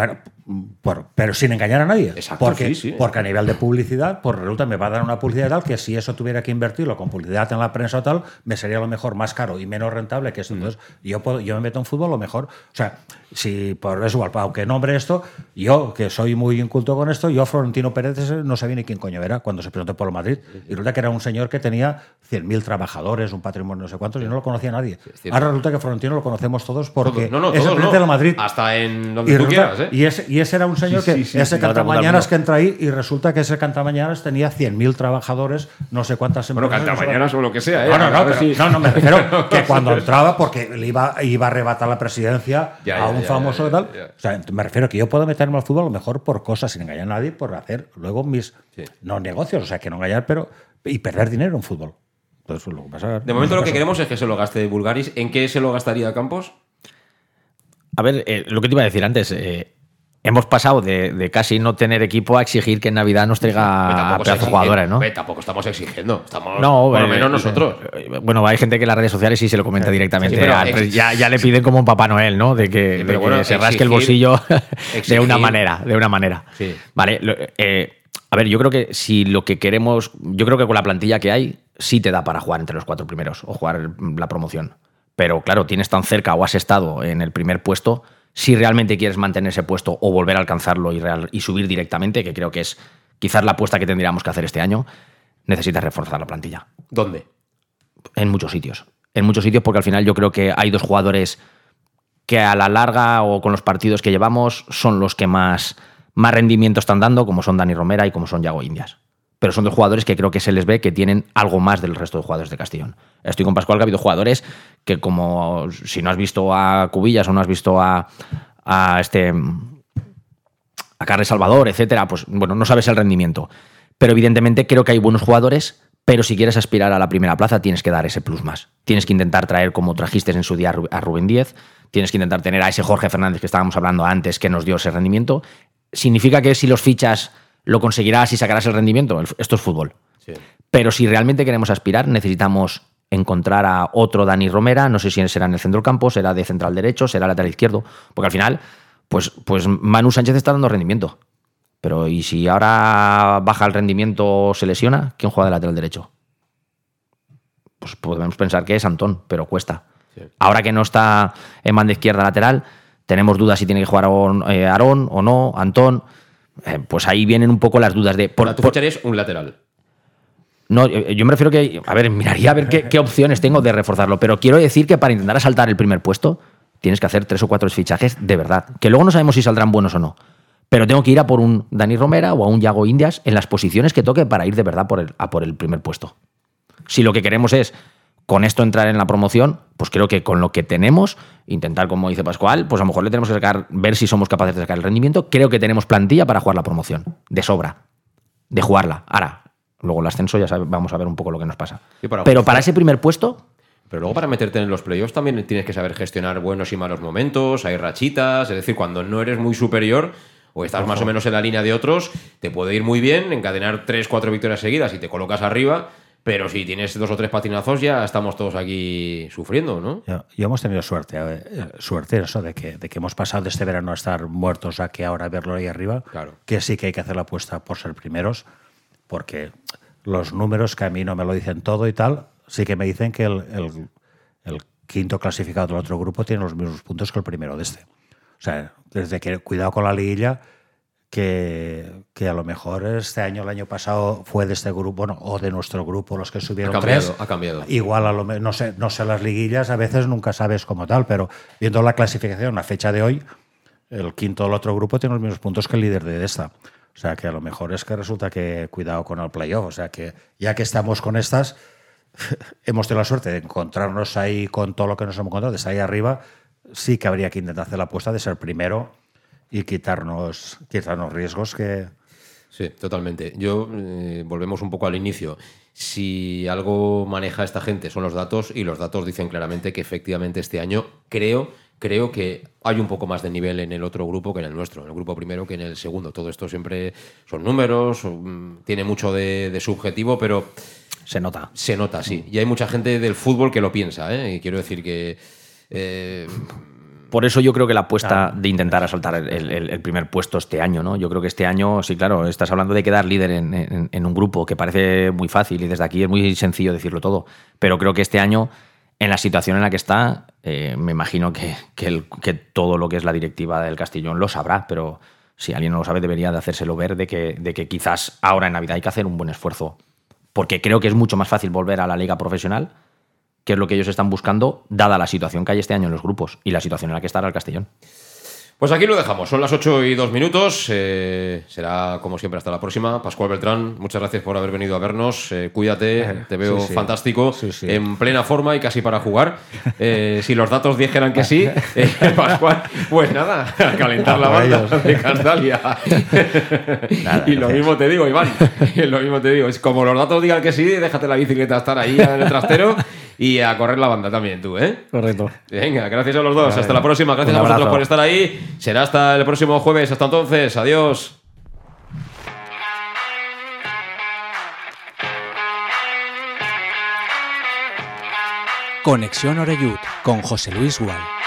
por- pero sin engañar a nadie. Exacto, porque, sí, sí. porque a nivel de publicidad, pues resulta me va a dar una publicidad tal que si eso tuviera que invertirlo con publicidad en la prensa o tal, me sería lo mejor más caro y menos rentable que eso. Entonces, yo, puedo, yo me meto en fútbol lo mejor. O sea, si por eso, aunque nombre esto, yo, que soy muy inculto con esto, yo Florentino Pérez no sabía ni quién coño era cuando se presentó por el Madrid. Y resulta que era un señor que tenía 100.000 trabajadores, un patrimonio no sé cuántos, y no lo conocía nadie. Ahora resulta que Florentino lo conocemos todos porque No, no, es el todos del Madrid. Hasta en donde Y, tú resulta- quieras, ¿eh? y ese, y ese era un señor Sí, que sí, sí, ese sí, cantamañanas que entra ahí y resulta que ese cantamañanas tenía 100.000 trabajadores, no sé cuántas Bueno, empresas, no sé cantamañanas o lo que sea, ¿eh? no, no, no, ver pero- si- no, no, me refiero que cuando entraba, porque le iba, iba a arrebatar la presidencia Ya, a un ya, famoso ya, y tal. ya, ya. O sea, me refiero que yo puedo meterme al fútbol a lo mejor por cosas sin engañar a nadie, por hacer luego mis Sí. no negocios, o sea, que no engañar, pero y perder dinero en fútbol. Entonces, lo que pasa, De momento lo que queremos es que se lo gaste Bulgaris. ¿En qué se lo gastaría Campos? A ver, eh, lo que te iba a decir antes. eh, hemos pasado de, de casi no tener equipo a exigir que en Navidad nos traiga tampoco se pedazos jugadores, ¿no? Ve, tampoco estamos exigiendo. Estamos, No, por lo eh, menos eh, nosotros. eh, Bueno, hay gente que en las redes sociales sí se lo comenta directamente. Sí, al ya, ya le piden como un Papá Noel, ¿no? De que, Sí, que se rasque el exigir- bolsillo de una manera, de una manera. Sí. Vale, a ver, yo creo que si lo que queremos, yo creo que con la plantilla que hay, sí te da para jugar entre los cuatro primeros o jugar la promoción. Pero claro, tienes tan cerca o has estado en el primer puesto, si realmente quieres mantener ese puesto o volver a alcanzarlo y, real- y subir directamente, que creo que es quizás la apuesta que tendríamos que hacer este año, necesitas reforzar la plantilla. ¿Dónde? En muchos sitios. En muchos sitios porque al final yo creo que hay dos jugadores que a la larga o con los partidos que llevamos son los que más, más rendimiento están dando, como son Dani Romera y como son Yago Indias. Pero son dos jugadores que creo que se les ve que tienen algo más del resto de jugadores de Castellón. Estoy con Pascual, que ha habido jugadores que como si no has visto a Cubillas o no has visto a, a este a Carles Salvador, etcétera, pues bueno, no sabes el rendimiento. Pero evidentemente creo que hay buenos jugadores, pero si quieres aspirar a la primera plaza tienes que dar ese plus más. Tienes que intentar traer como trajiste en su día a Ru- a Rubén Díez, tienes que intentar tener a ese Jorge Fernández que estábamos hablando antes que nos dio ese rendimiento. ¿Significa que si los fichas lo conseguirás y sacarás el rendimiento? Esto es fútbol. Sí. Pero si realmente queremos aspirar, necesitamos encontrar a otro Dani Romera, no sé si será en el centro del campo, será de central derecho, será lateral izquierdo, porque al final, pues, pues Manu Sánchez está dando rendimiento. Pero ¿y si ahora baja el rendimiento o se lesiona? ¿Quién juega de lateral derecho? Pues podemos pensar que es Antón, pero cuesta. Ahora que no está en banda izquierda lateral, tenemos dudas si tiene que jugar Aarón, eh, o no, Antón. Eh, pues ahí vienen un poco las dudas de... Por, tú por- ficharías un lateral. No, yo yo me refiero que, a ver, miraría a ver qué, qué opciones tengo de reforzarlo, pero quiero decir que para intentar asaltar el primer puesto tienes que hacer tres o cuatro fichajes de verdad, que luego no sabemos si saldrán buenos o no, pero tengo que ir a por un Dani Romera o a un Yago Indias en las posiciones que toque para ir de verdad por el, a por el primer puesto. Si lo que queremos es con esto entrar en la promoción, pues creo que con lo que tenemos, intentar, como dice Pascual, pues a lo mejor le tenemos que sacar, ver si somos capaces de sacar el rendimiento. Creo que tenemos plantilla para jugar la promoción, de sobra, de jugarla. Ahora, luego el ascenso ya sabe- vamos a ver un poco lo que nos pasa. Sí, para- Pero para ese primer puesto, Pero luego para meterte en los playoffs también tienes que saber gestionar buenos y malos momentos, hay rachitas, es decir, cuando no eres muy superior o estás más o menos en la línea de otros, te puede ir muy bien encadenar tres, cuatro victorias seguidas y te colocas arriba, pero si tienes dos o tres patinazos ya estamos todos aquí sufriendo, ¿no? Yo, yo hemos tenido suerte, eh, suerte eso de que, de que hemos pasado de este verano a estar muertos a que ahora verlo ahí arriba, Claro. que sí que hay que hacer la apuesta por ser primeros, porque los números que a mí no me lo dicen todo y tal, sí que me dicen que el, el- el quinto clasificado del otro grupo tiene los mismos puntos que el primero de este. O sea, desde que cuidado con la liguilla, que, que a lo mejor este año, el año pasado, fue de este grupo, bueno, o de nuestro grupo, los que subieron Ha cambiado, tres. ha cambiado. Igual a lo no sé, no sé las liguillas, a veces nunca sabes como tal, pero viendo la clasificación a fecha de hoy, el quinto del otro grupo tiene los mismos puntos que el líder de esta. O sea que a lo mejor es que resulta que cuidado con el playoff. O sea que ya que estamos con estas, hemos tenido la suerte de encontrarnos ahí con todo lo que nos hemos encontrado, desde ahí arriba, sí que habría que intentar hacer la apuesta de ser primero y quitarnos, quitarnos riesgos que, Sí, totalmente. Yo eh, volvemos un poco al inicio. Si algo maneja esta gente son los datos y los datos dicen claramente que efectivamente este año creo creo que hay un poco más de nivel en el otro grupo que en el nuestro, en el grupo primero que en el segundo. Todo esto siempre son números, tiene mucho de, de subjetivo, pero se nota. Se nota, sí. Y hay mucha gente del fútbol que lo piensa, ¿eh? Y quiero decir que eh, Por eso yo creo que la apuesta de intentar asaltar el, el- el primer puesto este año, ¿no? Yo creo que este año, sí, claro, estás hablando de quedar líder en, en- en un grupo que parece muy fácil y desde aquí es muy sencillo decirlo todo. Pero creo que este año, en la situación en la que está, eh, me imagino que, que todo lo que es la directiva del Castellón lo sabrá, pero si alguien no lo sabe, debería de hacérselo ver de que, de que quizás ahora en Navidad hay que hacer un buen esfuerzo. Porque creo que es mucho más fácil volver a la liga profesional que es lo que ellos están buscando, dada la situación que hay este año en los grupos y la situación en la que estará el Castellón. Pues aquí lo dejamos. Son las 8 y 2 minutos. Eh, será como siempre hasta la próxima. Pascual Beltrán, muchas gracias por haber venido a vernos. Eh, cuídate, te veo sí, sí. fantástico, Sí, en plena forma y casi para jugar. Eh, si los datos dijeran que sí, eh, Pascual, pues nada, a calentar la banda de Castalia. y lo mismo te digo, Iván. lo mismo te digo. Es como los datos digan que sí, déjate la bicicleta estar ahí en el trastero y a correr la banda también tú, ¿eh? Correcto. Venga, gracias a los dos. Vale. Hasta la próxima. Gracias a vosotros por estar ahí. Será hasta el próximo jueves. Hasta entonces. Adiós. Conexión Oreyud con José Luis Gual.